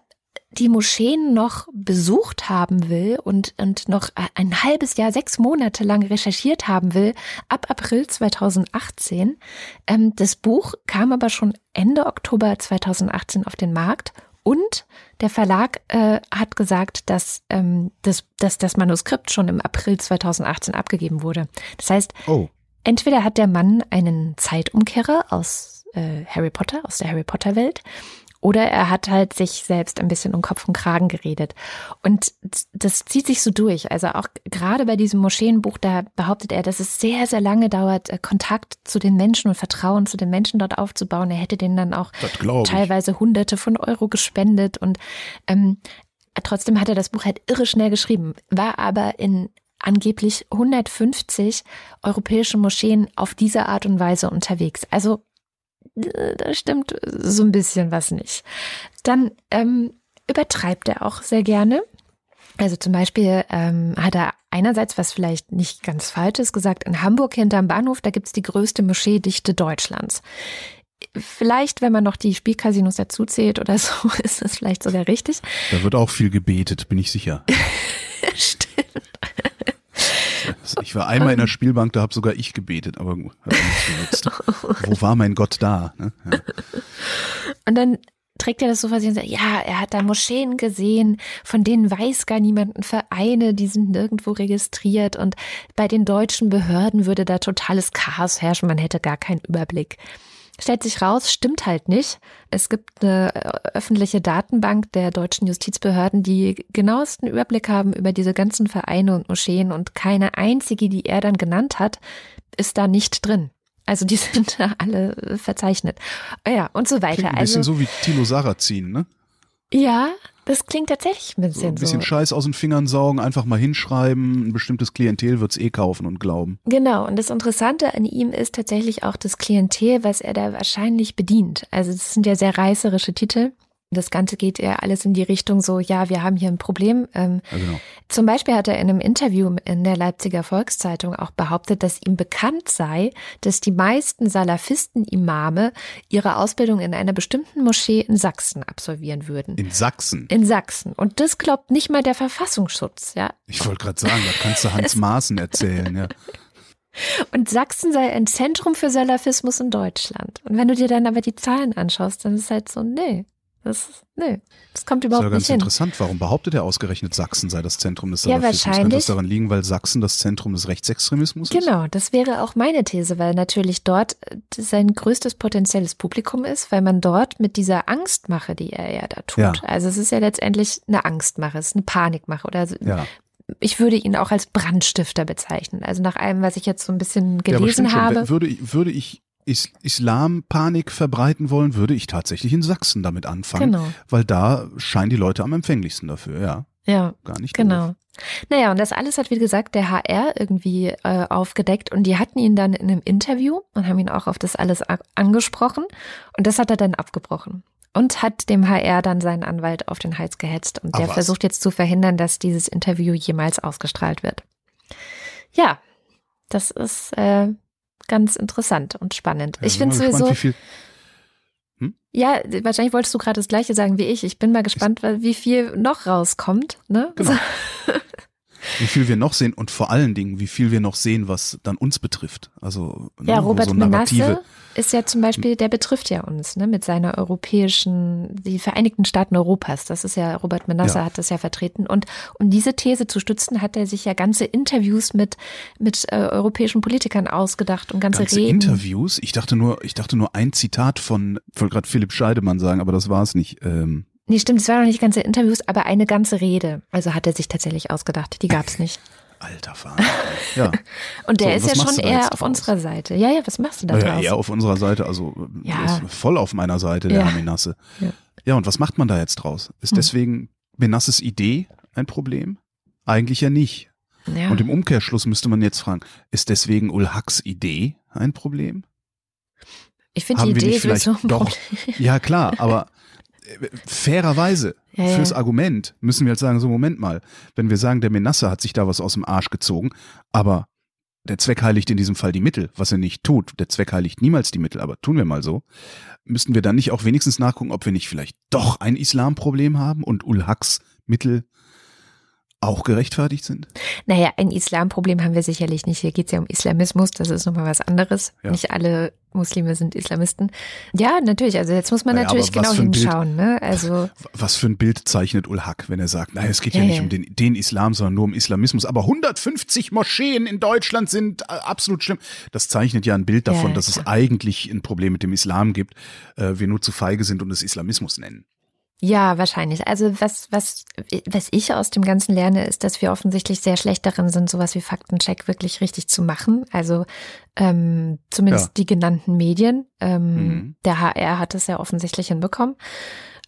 S1: die Moscheen noch besucht haben will und, und noch ein halbes Jahr, sechs Monate lang recherchiert haben will, ab April 2018. Ähm, das Buch kam aber schon Ende Oktober 2018 auf den Markt und der Verlag äh, hat gesagt, dass, ähm, das, dass das Manuskript schon im April 2018 abgegeben wurde. Das heißt, oh. entweder hat der Mann einen Zeitumkehrer aus äh, Harry Potter, aus der Harry Potter Welt, oder er hat halt sich selbst ein bisschen um Kopf und Kragen geredet. Und das zieht sich so durch. Also auch gerade bei diesem Moscheenbuch, da behauptet er, dass es sehr, sehr lange dauert, äh, Kontakt zu den Menschen und Vertrauen zu den Menschen dort aufzubauen. Er hätte denen dann auch teilweise Hunderte von Euro gespendet. Und ähm, trotzdem hat er das Buch halt irre schnell geschrieben, war aber in angeblich 150 europäische Moscheen auf diese Art und Weise unterwegs. Also da stimmt so ein bisschen was nicht. Dann ähm, übertreibt er auch sehr gerne. Also zum Beispiel ähm, hat er einerseits, was vielleicht nicht ganz falsch ist, gesagt, in Hamburg hinterm Bahnhof, da gibt's die größte Moscheedichte Deutschlands. Vielleicht, wenn man noch die Spielcasinos dazuzählt oder so, ist das vielleicht sogar richtig.
S2: Da wird auch viel gebetet, bin ich sicher.
S1: Stimmt.
S2: Ich war einmal in der Spielbank, da habe sogar ich gebetet, aber genutzt. Wo war mein Gott da? Ne? Ja.
S1: Und dann trägt er das so vor sich und sagt, ja, er hat da Moscheen gesehen, von denen weiß gar niemand Vereine, die sind nirgendwo registriert und bei den deutschen Behörden würde da totales Chaos herrschen, man hätte gar keinen Überblick. Stellt sich raus, stimmt halt nicht. Es gibt eine äh, öffentliche Datenbank der deutschen Justizbehörden, die genauesten Überblick haben über diese ganzen Vereine und Moscheen und keine einzige, die er dann genannt hat, ist da nicht drin. Also die sind da alle verzeichnet. Ja, und so weiter.
S2: Klingt ein
S1: also,
S2: bisschen so wie Tilo Sarrazin, ne?
S1: Ja, das klingt tatsächlich ein bisschen so.
S2: Ein bisschen
S1: so.
S2: Scheiß aus den Fingern saugen, einfach mal hinschreiben, ein bestimmtes Klientel wird's eh kaufen und glauben.
S1: Genau, und das Interessante an ihm ist tatsächlich auch das Klientel, was er da wahrscheinlich bedient. Also es sind ja sehr reißerische Titel. Das Ganze geht eher alles in die Richtung so, ja, wir haben hier ein Problem. Ähm,
S2: Ja, genau.
S1: Zum Beispiel hat er in einem Interview in der Leipziger Volkszeitung auch behauptet, dass ihm bekannt sei, dass die meisten Salafisten-Imame ihre Ausbildung in einer bestimmten Moschee in Sachsen absolvieren würden.
S2: In Sachsen.
S1: In Sachsen. Und das glaubt nicht mal der Verfassungsschutz, ja.
S2: Ich wollte gerade sagen, da kannst du Hans Maaßen erzählen, ja.
S1: Und Sachsen sei ein Zentrum für Salafismus in Deutschland. Und wenn du dir dann aber die Zahlen anschaust, dann ist es halt so, nee. Das, nee, das kommt
S2: Das ist
S1: überhaupt
S2: ja ganz
S1: nicht hin.
S2: interessant. Warum behauptet er ausgerechnet Sachsen sei das Zentrum des
S1: Ja,
S2: Salafismus? Könnte
S1: wahrscheinlich.
S2: das daran liegen, weil Sachsen das Zentrum des Rechtsextremismus ist?
S1: Genau, das wäre auch meine These, weil natürlich dort äh, sein größtes potenzielles Publikum ist, weil man dort mit dieser Angstmache, die er ja da tut,
S2: Ja.
S1: also es ist ja letztendlich eine Angstmache, es ist eine Panikmache oder so-
S2: Ja.
S1: ich würde ihn auch als Brandstifter bezeichnen. Also nach allem, was ich jetzt so ein bisschen
S2: ja,
S1: gelesen
S2: schon.
S1: habe.
S2: Würde ich, würde ich Is Islampanik verbreiten wollen, würde ich tatsächlich in Sachsen damit anfangen.
S1: Genau.
S2: Weil da scheinen die Leute am empfänglichsten dafür, ja.
S1: Ja,
S2: Gar nicht
S1: Genau.
S2: doof.
S1: Naja, und das alles hat, wie gesagt, der HR irgendwie äh, aufgedeckt und die hatten ihn dann in einem Interview und haben ihn auch auf das alles angesprochen und das hat er dann abgebrochen und hat dem HR dann seinen Anwalt auf den Hals gehetzt und
S2: Ach
S1: der
S2: was.
S1: versucht jetzt zu verhindern, dass dieses Interview jemals ausgestrahlt wird. Ja, das ist äh, ganz interessant und spannend.
S2: Ja,
S1: ich finde
S2: gespannt,
S1: sowieso,
S2: wie viel,
S1: ja, wahrscheinlich wolltest du gerade das gleiche sagen wie ich. Ich bin mal gespannt, wie viel noch rauskommt. Ne?
S2: Genau. wie viel wir noch sehen und vor allen Dingen, wie viel wir noch sehen, was dann uns betrifft. Also ne,
S1: Ja,
S2: wo
S1: Robert
S2: so.
S1: Menasse ist ja zum Beispiel, der betrifft ja uns, ne, mit seiner europäischen, die Vereinigten Staaten Europas. Das ist ja, Robert Menasse
S2: Ja.
S1: hat das ja vertreten. Und um diese These zu stützen, hat er sich ja ganze Interviews mit, mit äh, europäischen Politikern ausgedacht und ganze,
S2: Ganze
S1: Reden.
S2: Interviews. Ich dachte nur, ich dachte nur ein Zitat von, ich wollte gerade Philipp Scheidemann sagen, aber das war es nicht. Ähm,
S1: Nee, stimmt, es waren noch nicht ganze Interviews, aber eine ganze Rede. Also hat er sich tatsächlich ausgedacht. Die gab's nicht.
S2: alter Vater. Ja.
S1: Und der
S2: So,
S1: ist ja schon eher auf unserer Seite. Ja, ja, was machst du da draus?
S2: eher auf unserer Seite, also
S1: Ja.
S2: ist voll auf meiner Seite, der
S1: Ja.
S2: Herr Menasse.
S1: Ja.
S2: Ja. und was macht man da jetzt draus? Ist
S1: Hm.
S2: deswegen Menasses Idee ein Problem? Eigentlich ja nicht.
S1: ja.
S2: Und im Umkehrschluss müsste man jetzt fragen, ist deswegen Ulhaks Idee ein Problem?
S1: ich finde die
S2: haben wir
S1: Idee
S2: nicht vielleicht
S1: ein
S2: doch-. Ja, klar, aber fairerweise
S1: Ja, ja.
S2: fürs Argument müssen wir jetzt sagen, so Moment mal, wenn wir sagen, der Menasse hat sich da was aus dem Arsch gezogen, aber der Zweck heiligt in diesem Fall die Mittel, was er nicht tut. Der Zweck heiligt niemals die Mittel, aber tun wir mal so. Müssten wir dann nicht auch wenigstens nachgucken, ob wir nicht vielleicht doch ein Islamproblem haben und Ulhaks Mittel auch gerechtfertigt sind?
S1: Naja, ein Islamproblem haben wir sicherlich nicht. Hier geht es ja um Islamismus, das ist nochmal was anderes.
S2: Ja.
S1: Nicht alle Muslime sind Islamisten. Ja, natürlich. Also jetzt muss man
S2: Naja,
S1: natürlich genau
S2: ein Bild-
S1: hinschauen. Ne? Also
S2: Was für ein Bild zeichnet Ulhak, wenn er sagt, naja, es geht ja,
S1: Ja,
S2: nicht
S1: ja.
S2: um den, den Islam, sondern nur um Islamismus. Aber 150 Moscheen in Deutschland sind äh, absolut schlimm. Das zeichnet ja ein Bild davon, dass es eigentlich ein Problem mit dem Islam gibt, äh, wir nur zu feige sind und es Islamismus nennen.
S1: Ja, wahrscheinlich. Also was, was, was ich aus dem Ganzen lerne, ist, dass wir offensichtlich sehr schlecht darin sind, sowas wie Faktencheck wirklich richtig zu machen. Also ähm, zumindest
S2: Ja.
S1: die genannten Medien. Ähm,
S2: Mhm.
S1: Der HR hat es ja offensichtlich hinbekommen.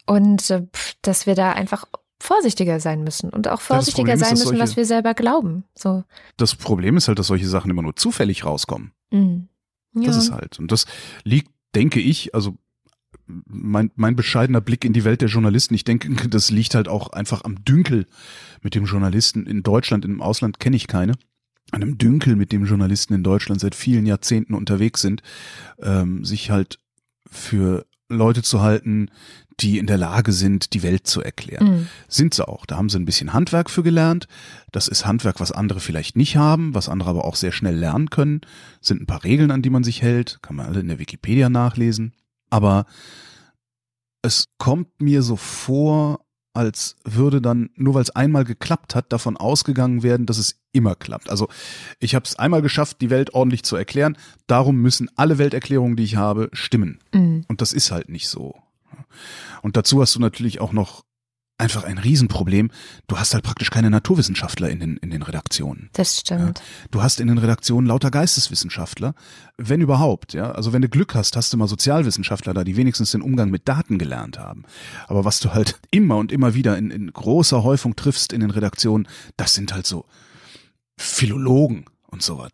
S1: Und äh, dass wir da einfach vorsichtiger sein müssen und auch vorsichtiger
S2: ist,
S1: sein müssen, was
S2: solche-
S1: wir selber glauben. So.
S2: Das Problem ist halt, dass solche Sachen immer nur zufällig rauskommen.
S1: Mhm.
S2: Das
S1: Ja.
S2: ist halt. Und das liegt, denke ich, also mein, mein bescheidener Blick in die Welt der Journalisten, ich denke, das liegt halt auch einfach am Dünkel mit dem Journalisten in Deutschland, im Ausland kenne ich keine. An einem Dünkel, mit dem Journalisten in Deutschland seit vielen Jahrzehnten unterwegs sind, ähm, sich halt für Leute zu halten, die in der Lage sind, die Welt zu erklären.
S1: Mhm.
S2: Sind sie auch. Da haben sie ein bisschen Handwerk für gelernt. Das ist Handwerk, was andere vielleicht nicht haben, was andere aber auch sehr schnell lernen können. Sind ein paar Regeln, an die man sich hält. Kann man alle in der Wikipedia nachlesen. Aber es kommt mir so vor, als würde dann, nur weil es einmal geklappt hat, davon ausgegangen werden, dass es immer klappt. Also ich habe es einmal geschafft, die Welt ordentlich zu erklären. Darum müssen alle Welterklärungen, die ich habe, stimmen. Mhm. Und das ist halt nicht so. Und dazu hast du natürlich auch noch einfach ein Riesenproblem. Du hast halt praktisch keine Naturwissenschaftler in den, in den Redaktionen.
S1: Das stimmt.
S2: Ja. Du hast in den Redaktionen lauter Geisteswissenschaftler, wenn überhaupt, ja. Also wenn du Glück hast, hast du mal Sozialwissenschaftler da, die wenigstens den Umgang mit Daten gelernt haben. Aber was du halt immer und immer wieder in, in großer Häufung triffst in den Redaktionen, das sind halt so Philologen und sowas.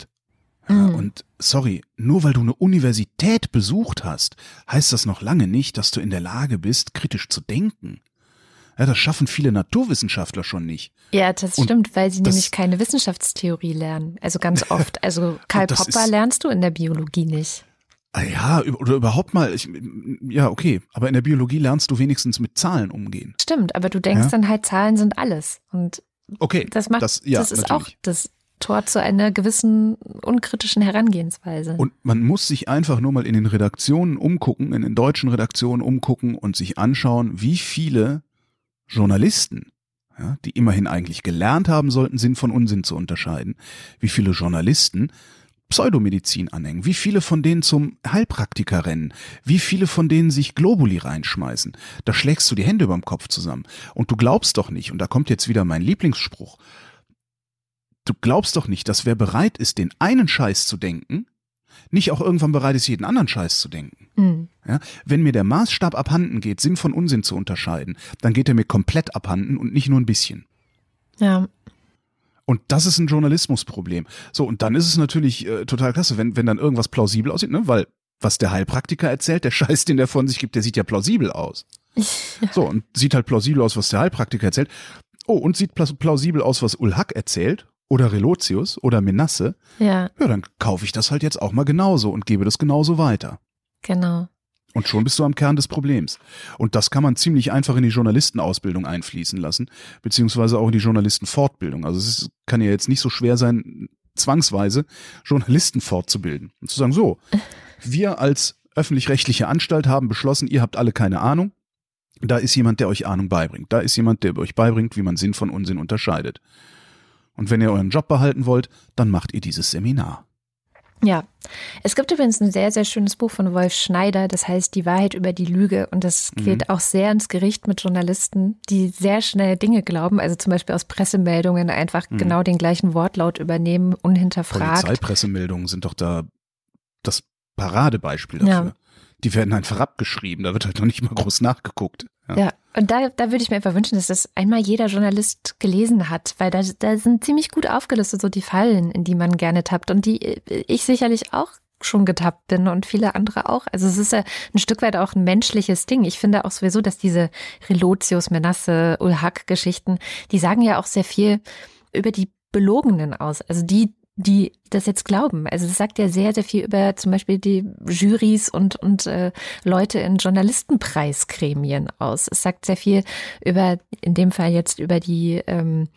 S2: Ja, mhm. Und sorry, nur weil du eine Universität besucht hast, heißt das noch lange nicht, dass du in der Lage bist, kritisch zu denken. Ja, das schaffen viele Naturwissenschaftler schon nicht.
S1: Ja, das
S2: Und
S1: stimmt, weil sie nämlich keine Wissenschaftstheorie lernen. Also ganz oft. Also Karl Popper lernst du in der Biologie nicht.
S2: Ah ja, oder überhaupt mal, ich, ja, okay, aber in der Biologie lernst du wenigstens mit Zahlen umgehen.
S1: Stimmt, aber du denkst ja? dann halt, Zahlen sind alles. Und
S2: okay,
S1: das macht, das, ja, das ist natürlich. auch das Tor zu einer gewissen unkritischen Herangehensweise.
S2: Und man muss sich einfach nur mal in den Redaktionen umgucken, in den deutschen Redaktionen umgucken und sich anschauen, wie viele Journalisten, ja, die immerhin eigentlich gelernt haben sollten, Sinn von Unsinn zu unterscheiden, wie viele Journalisten Pseudomedizin anhängen, wie viele von denen zum Heilpraktiker rennen, wie viele von denen sich Globuli reinschmeißen. Da schlägst du die Hände überm Kopf zusammen. Und du glaubst doch nicht, und da kommt jetzt wieder mein Lieblingsspruch, du glaubst doch nicht, dass wer bereit ist, den einen Scheiß zu denken, nicht auch irgendwann bereit ist, jeden anderen Scheiß zu denken. Mhm. Ja, wenn mir der Maßstab abhanden geht, Sinn von Unsinn zu unterscheiden, dann geht er mir komplett abhanden und nicht nur ein bisschen.
S1: Ja.
S2: Und das ist ein Journalismusproblem. So, und dann ist es natürlich äh, total klasse, wenn, wenn dann irgendwas plausibel aussieht, ne? weil was der Heilpraktiker erzählt, der Scheiß, den der von sich gibt, der sieht ja plausibel aus. So, und sieht halt plausibel aus, was der Heilpraktiker erzählt. Oh, und sieht plausibel aus, was Ulhack erzählt oder Relotius oder Menasse,
S1: ja.
S2: ja, dann kaufe ich das halt jetzt auch mal genauso und gebe das genauso weiter.
S1: Genau.
S2: Und schon bist du am Kern des Problems. Und das kann man ziemlich einfach in die Journalistenausbildung einfließen lassen, beziehungsweise auch in die Journalistenfortbildung. Also es ist, kann ja jetzt nicht so schwer sein, zwangsweise Journalisten fortzubilden. Und zu sagen, so, wir als öffentlich-rechtliche Anstalt haben beschlossen, ihr habt alle keine Ahnung. Da ist jemand, der euch Ahnung beibringt. Da ist jemand, der euch beibringt, wie man Sinn von Unsinn unterscheidet. Und wenn ihr euren Job behalten wollt, dann macht ihr dieses Seminar.
S1: Ja, es gibt übrigens ein sehr, sehr schönes Buch von Wolf Schneider, das heißt Die Wahrheit über die Lüge. Und das mhm. geht mhm. auch sehr ins Gericht mit Journalisten, die sehr schnell Dinge glauben, also zum Beispiel aus Pressemeldungen einfach mhm. genau den gleichen Wortlaut übernehmen, unhinterfragt.
S2: Polizeipressemeldungen sind doch da das Paradebeispiel dafür. Ja. Die werden einfach abgeschrieben, da wird halt noch nicht mal groß nachgeguckt.
S1: Ja. ja, und da, da würde ich mir einfach wünschen, dass das einmal jeder Journalist gelesen hat, weil da, da sind ziemlich gut aufgelistet so die Fallen, in die man gerne tappt und die äh, ich sicherlich auch schon getappt bin und viele andere auch. Also es ist ja ein Stück weit auch ein menschliches Ding. Ich finde auch sowieso, dass diese Relotius, Menasse, Ulhak-Geschichten, die sagen ja auch sehr viel über die Belogenen aus. Also die, die das jetzt glauben. Also das sagt ja sehr, sehr viel über zum Beispiel die Jurys und, und äh, Leute in Journalistenpreisgremien aus. Es sagt sehr viel über, in dem Fall jetzt über die ähm,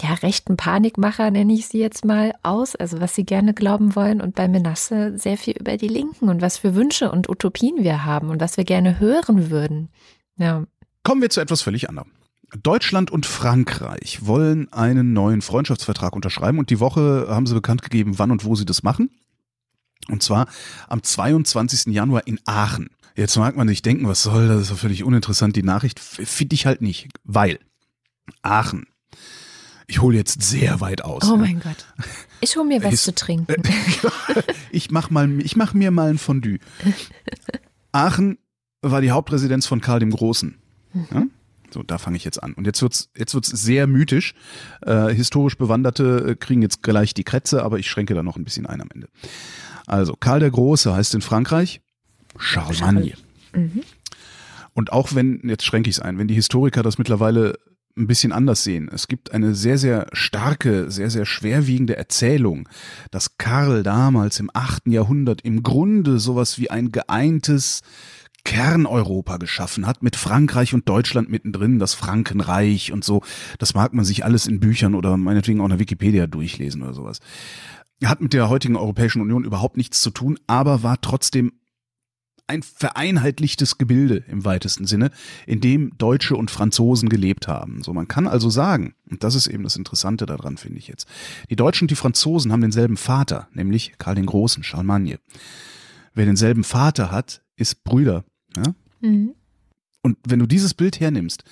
S1: ja, rechten Panikmacher, nenne ich sie jetzt mal, aus, also was sie gerne glauben wollen und bei Menasse sehr viel über die Linken und was für Wünsche und Utopien wir haben und was wir gerne hören würden. Ja.
S2: Kommen wir zu etwas völlig anderem. Deutschland und Frankreich wollen einen neuen Freundschaftsvertrag unterschreiben und die Woche haben sie bekannt gegeben, wann und wo sie das machen. Und zwar am 22. Januar in Aachen. Jetzt mag man sich denken, was soll das? Das ist doch völlig uninteressant. Die Nachricht finde ich halt nicht, weil Aachen. Ich hole jetzt sehr weit aus.
S1: Oh mein Gott. Ich hole mir was ich, zu trinken.
S2: ich mach mal, ich mach mir mal ein Fondue. Aachen war die Hauptresidenz von Karl dem Großen. Ja? So, da fange ich jetzt an. Und jetzt wird's jetzt wird's sehr mythisch. Äh, historisch Bewanderte äh, kriegen jetzt gleich die Krätze, aber ich schränke da noch ein bisschen ein am Ende. Also, Karl der Große heißt in Frankreich Charlemagne. Mhm. Und auch wenn, jetzt schränke ich es ein, wenn die Historiker das mittlerweile ein bisschen anders sehen. Es gibt eine sehr, sehr starke, sehr, sehr schwerwiegende Erzählung, dass Karl damals im achten Jahrhundert im Grunde sowas wie ein geeintes Kerneuropa geschaffen hat, mit Frankreich und Deutschland mittendrin, das Frankenreich und so. Das mag man sich alles in Büchern oder meinetwegen auch in der Wikipedia durchlesen oder sowas. Hat mit der heutigen Europäischen Union überhaupt nichts zu tun, aber war trotzdem ein vereinheitlichtes Gebilde im weitesten Sinne, in dem Deutsche und Franzosen gelebt haben. So, man kann also sagen, und das ist eben das Interessante daran, finde ich jetzt. Die Deutschen und die Franzosen haben denselben Vater, nämlich Karl den Großen, Charlemagne. Wer denselben Vater hat, ist Brüder. Ja? Mhm. Und wenn du dieses Bild hernimmst,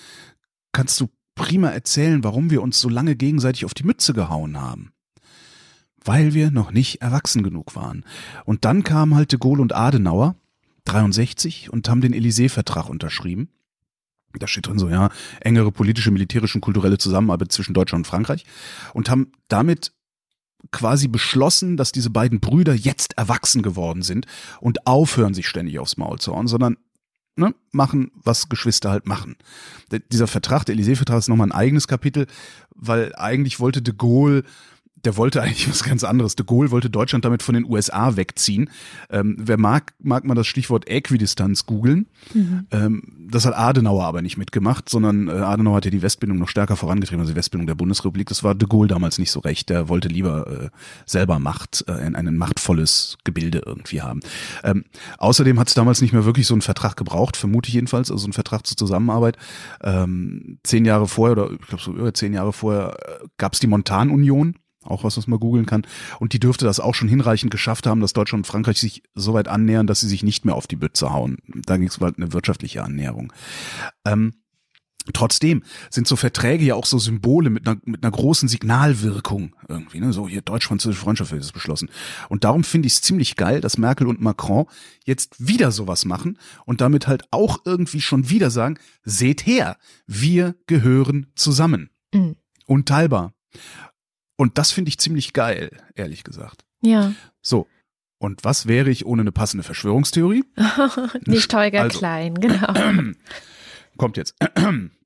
S2: kannst du prima erzählen, warum wir uns so lange gegenseitig auf die Mütze gehauen haben weil wir noch nicht erwachsen genug waren. Und dann kamen halt de Gaulle und Adenauer, 63, und haben den Élysée-Vertrag unterschrieben. Da steht drin so, ja, engere politische, militärische und kulturelle Zusammenarbeit zwischen Deutschland und Frankreich. Und haben damit quasi beschlossen, dass diese beiden Brüder jetzt erwachsen geworden sind und aufhören, sich ständig aufs Maul zu hauen, sondern ne, machen, was Geschwister halt machen. Der, dieser Vertrag, der Élysée-Vertrag ist nochmal ein eigenes Kapitel, weil eigentlich wollte de Gaulle der wollte eigentlich was ganz anderes. De Gaulle wollte Deutschland damit von den USA wegziehen. Ähm, wer mag, mag mal das Stichwort Äquidistanz googeln. Mhm. Ähm, das hat Adenauer aber nicht mitgemacht, sondern äh, Adenauer hat ja die Westbindung noch stärker vorangetrieben, also die Westbindung der Bundesrepublik. Das war de Gaulle damals nicht so recht. Der wollte lieber äh, selber Macht, äh, ein, ein machtvolles Gebilde irgendwie haben. Ähm, außerdem hat es damals nicht mehr wirklich so einen Vertrag gebraucht, vermute ich jedenfalls, also einen Vertrag zur Zusammenarbeit. Ähm, zehn Jahre vorher oder ich glaube so über zehn Jahre vorher äh, gab es die Montanunion auch was, was man googeln kann. Und die dürfte das auch schon hinreichend geschafft haben, dass Deutschland und Frankreich sich so weit annähern, dass sie sich nicht mehr auf die Bütze hauen. Da ging es bald eine wirtschaftliche Annäherung. Ähm, Trotzdem sind so Verträge ja auch so Symbole mit einer, mit einer großen Signalwirkung irgendwie. Ne? So hier deutsch-französische Freundschaft wird beschlossen. Und darum finde ich es ziemlich geil, dass Merkel und Macron jetzt wieder sowas machen und damit halt auch irgendwie schon wieder sagen, seht her, wir gehören zusammen. Mhm. Unteilbar. Und das finde ich ziemlich geil, ehrlich gesagt.
S1: Ja.
S2: So. Und was wäre ich ohne eine passende Verschwörungstheorie?
S1: Nicht Holger also, Klein, genau.
S2: Kommt jetzt.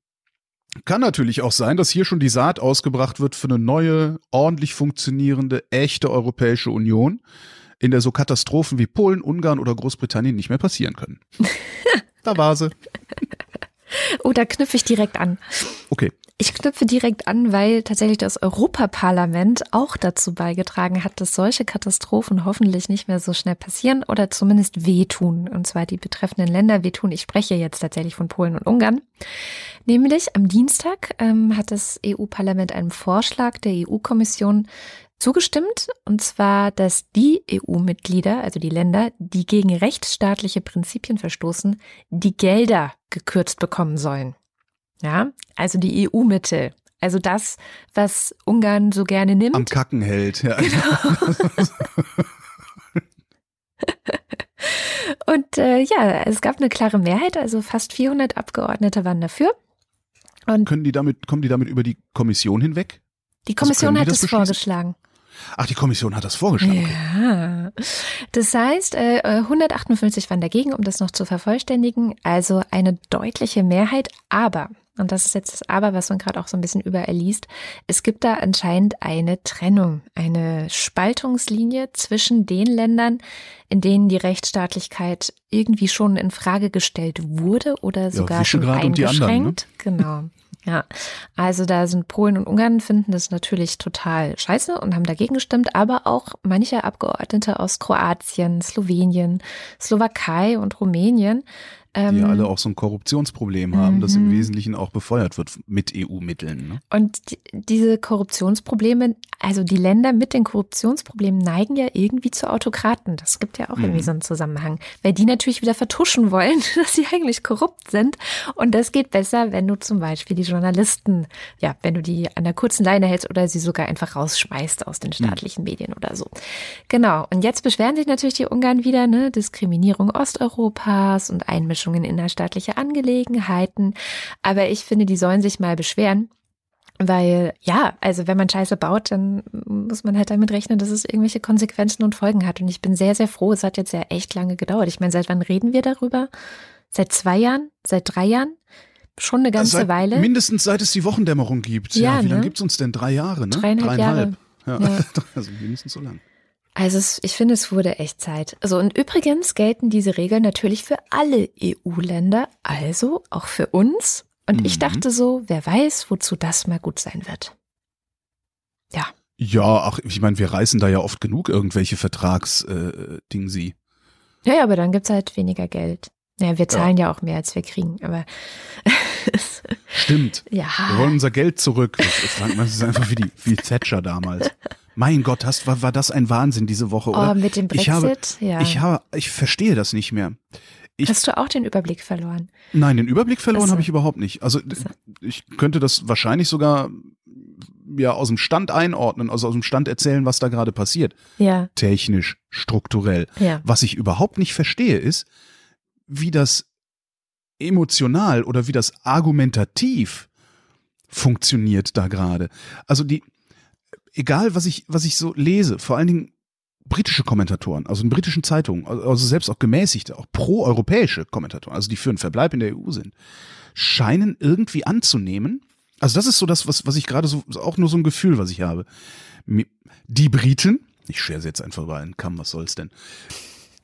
S2: Kann natürlich auch sein, dass hier schon die Saat ausgebracht wird für eine neue, ordentlich funktionierende, echte Europäische Union, in der so Katastrophen wie Polen, Ungarn oder Großbritannien nicht mehr passieren können. da war sie.
S1: Oh, da knüpfe ich direkt an.
S2: Okay.
S1: Ich knüpfe direkt an, weil tatsächlich das Europaparlament auch dazu beigetragen hat, dass solche Katastrophen hoffentlich nicht mehr so schnell passieren oder zumindest wehtun. Und zwar die betreffenden Länder wehtun. Ich spreche jetzt tatsächlich von Polen und Ungarn. Nämlich am Dienstag ähm, hat das EU-Parlament einem Vorschlag der EU-Kommission zugestimmt, und zwar, dass die EU-Mitglieder, also die Länder, die gegen rechtsstaatliche Prinzipien verstoßen, die Gelder gekürzt bekommen sollen. Ja, also die EU-Mittel. Also das, was Ungarn so gerne nimmt.
S2: Am Kacken hält, ja.
S1: Genau. Und äh, ja, es gab eine klare Mehrheit, also fast 400 Abgeordnete waren dafür.
S2: Und Können die damit, kommen die damit über die Kommission hinweg?
S1: Die also Kommission also hat es vorgeschlagen.
S2: Ach, die Kommission hat das vorgeschlagen.
S1: Ja. Das heißt, 158 äh, waren dagegen, um das noch zu vervollständigen. Also eine deutliche Mehrheit. Aber und das ist jetzt das Aber, was man gerade auch so ein bisschen überall liest, es gibt da anscheinend eine Trennung, eine Spaltungslinie zwischen den Ländern, in denen die Rechtsstaatlichkeit irgendwie schon in Frage gestellt wurde oder sogar ja, schon eingeschränkt. Anderen, ne? Genau. Ja, also da sind Polen und Ungarn finden das natürlich total scheiße und haben dagegen gestimmt, aber auch manche Abgeordnete aus Kroatien, Slowenien, Slowakei und Rumänien
S2: die ja alle ähm, auch so ein Korruptionsproblem haben, das im mhm. Wesentlichen auch befeuert wird mit EU-Mitteln. Ne?
S1: Und die, diese Korruptionsprobleme, also die Länder mit den Korruptionsproblemen neigen ja irgendwie zu Autokraten. Das gibt ja auch mhm. irgendwie so einen Zusammenhang, weil die natürlich wieder vertuschen wollen, dass sie eigentlich korrupt sind. Und das geht besser, wenn du zum Beispiel die Journalisten, ja, wenn du die an der kurzen Leine hältst oder sie sogar einfach rausschmeißt aus den mhm. staatlichen mhm. Medien oder so. Genau. Und jetzt beschweren sich natürlich die Ungarn wieder, ne, Diskriminierung Osteuropas und Einmischung Einmischung in innerstaatliche Angelegenheiten. Aber ich finde, die sollen sich mal beschweren. Weil, ja, also wenn man Scheiße baut, dann muss man halt damit rechnen, dass es irgendwelche Konsequenzen und Folgen hat. Und ich bin sehr, sehr froh. Es hat jetzt ja echt lange gedauert. Ich meine, seit wann reden wir darüber? Seit zwei Jahren? Seit drei Jahren? Schon eine ganze
S2: seit,
S1: Weile.
S2: Mindestens seit es die Wochendämmerung gibt. Ja, ja wie ne? lange gibt es uns denn? Drei Jahre, ne?
S1: Dreieinhalb, Dreieinhalb.
S2: Jahre. Ja. ja. also mindestens so lang.
S1: Also es, ich finde, es wurde echt Zeit. Also und übrigens gelten diese Regeln natürlich für alle EU-Länder, also auch für uns. Und mhm. ich dachte so, wer weiß, wozu das mal gut sein wird. Ja.
S2: Ja, ach, ich meine, wir reißen da ja oft genug irgendwelche Vertragsding äh.
S1: Ja, ja, aber dann gibt's halt weniger Geld. Ja, wir zahlen ja, ja auch mehr, als wir kriegen, aber.
S2: Stimmt.
S1: Ja.
S2: Wir wollen unser Geld zurück. Das ist einfach wie die, wie Thatcher damals. Mein Gott, hast, war, war das ein Wahnsinn diese Woche, oder?
S1: Oh, mit dem Brexit?
S2: Ich habe,
S1: ja.
S2: ich habe, ich verstehe das nicht mehr. Ich,
S1: Hast du auch den Überblick verloren?
S2: Nein, den Überblick verloren
S1: Achso.
S2: habe ich überhaupt nicht. Also
S1: Achso.
S2: ich könnte das wahrscheinlich sogar ja aus dem Stand einordnen, also aus dem Stand erzählen, was da gerade passiert.
S1: Ja,
S2: Technisch, strukturell.
S1: ja.
S2: Was ich überhaupt nicht verstehe, ist, wie das emotional oder wie das argumentativ funktioniert da gerade. Also die, egal was ich, was ich so lese, vor allen Dingen britische Kommentatoren, also in britischen Zeitungen, also selbst auch gemäßigte, auch pro-europäische Kommentatoren, also die für einen Verbleib in der EU sind, scheinen irgendwie anzunehmen, also das ist so das, was, was ich gerade so, auch nur so ein Gefühl, was ich habe. Die Briten, ich schere sie jetzt einfach über einen Kamm, was soll's denn?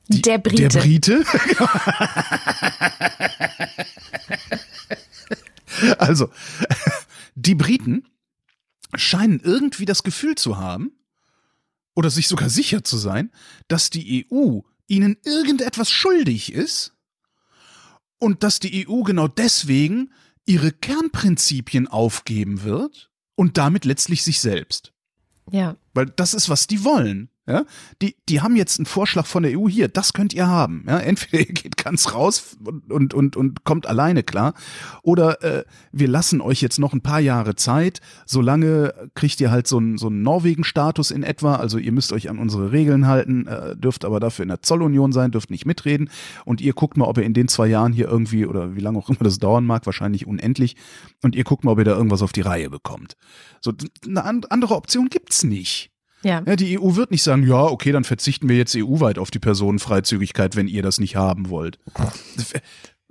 S2: Die,
S1: Der Brite.
S2: Der Brite. also, die Briten scheinen irgendwie das Gefühl zu haben, oder sich sogar sicher zu sein, dass die EU ihnen irgendetwas schuldig ist und dass die EU genau deswegen ihre Kernprinzipien aufgeben wird und damit letztlich sich selbst.
S1: Ja,
S2: Weil das ist, was die wollen. Ja? Die, die haben jetzt einen Vorschlag von der EU hier, das könnt ihr haben. Ja? Entweder ihr geht ganz raus und, und, und, und kommt alleine klar, oder äh, wir lassen euch jetzt noch ein paar Jahre Zeit. Solange kriegt ihr halt so einen, so einen Norwegen-Status in etwa. Also ihr müsst euch an unsere Regeln halten, äh, dürft aber dafür in der Zollunion sein, dürft nicht mitreden. Und ihr guckt mal, ob ihr in den zwei Jahren hier irgendwie, oder wie lange auch immer das dauern mag, wahrscheinlich unendlich, und ihr guckt mal, ob ihr da irgendwas auf die Reihe bekommt. So, eine an- andere Option gibt's nicht.
S1: Ja.
S2: Ja, die EU wird nicht sagen, ja, okay, dann verzichten wir jetzt EU-weit auf die Personenfreizügigkeit, wenn ihr das nicht haben wollt. Ver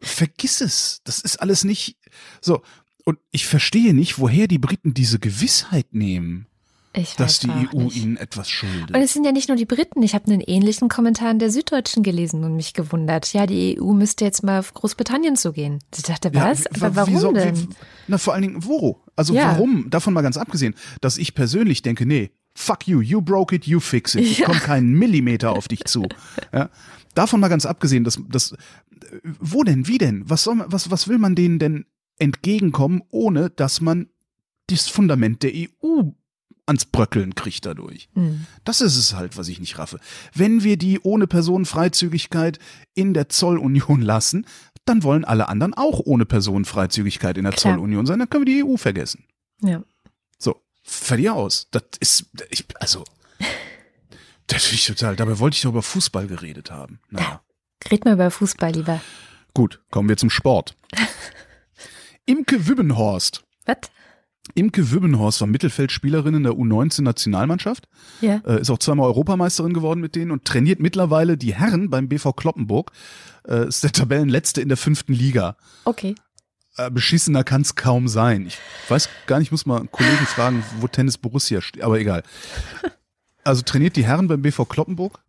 S2: vergiss es. Das ist alles nicht so. Und ich verstehe nicht, woher die Briten diese Gewissheit nehmen,
S1: Ich
S2: dass die EU
S1: nicht.
S2: ihnen etwas schuldet.
S1: Und es sind ja nicht nur die Briten. Ich habe einen ähnlichen Kommentar in der Süddeutschen gelesen und mich gewundert. Ja, die EU müsste jetzt mal auf Großbritannien zugehen. Ich dachte,
S2: Ja,
S1: was?
S2: wie-
S1: Aber warum
S2: wieso-
S1: denn?
S2: Wie, na, vor allen Dingen, wo? Also
S1: Ja.
S2: warum? Davon mal ganz abgesehen, dass ich persönlich denke, nee, fuck you, you broke it, you fix it. Ich
S1: Ja.
S2: komme keinen Millimeter auf dich zu. Ja. Davon mal ganz abgesehen, dass, dass, wo denn, wie denn? Was soll man, was, was will man denen denn entgegenkommen, ohne dass man das Fundament der EU ans Bröckeln kriegt dadurch?
S1: Hm.
S2: Das ist es halt, was ich nicht raffe. Wenn wir die ohne Personenfreizügigkeit in der Zollunion lassen, dann wollen alle anderen auch ohne Personenfreizügigkeit in der
S1: Klar.
S2: Zollunion sein. Dann können wir die EU vergessen.
S1: Ja.
S2: Fertig aus. Das ist, ich, also, das finde ich total. Dabei wollte ich doch über Fußball geredet haben. Naja.
S1: Red mal über Fußball lieber.
S2: Gut, kommen wir zum Sport. Imke Wübbenhorst.
S1: Was?
S2: Imke Wübbenhorst war Mittelfeldspielerin in der U19-Nationalmannschaft.
S1: Ja.
S2: äh, ist auch zweimal Europameisterin geworden mit denen und trainiert mittlerweile die Herren beim BV Kloppenburg. Äh, ist der Tabellenletzte in der fünften Liga.
S1: Okay.
S2: Äh, beschissener kann es kaum sein. Ich weiß gar nicht, ich muss mal einen Kollegen fragen, wo Tennis Borussia steht, aber egal. Also trainiert die Herren beim BV Kloppenburg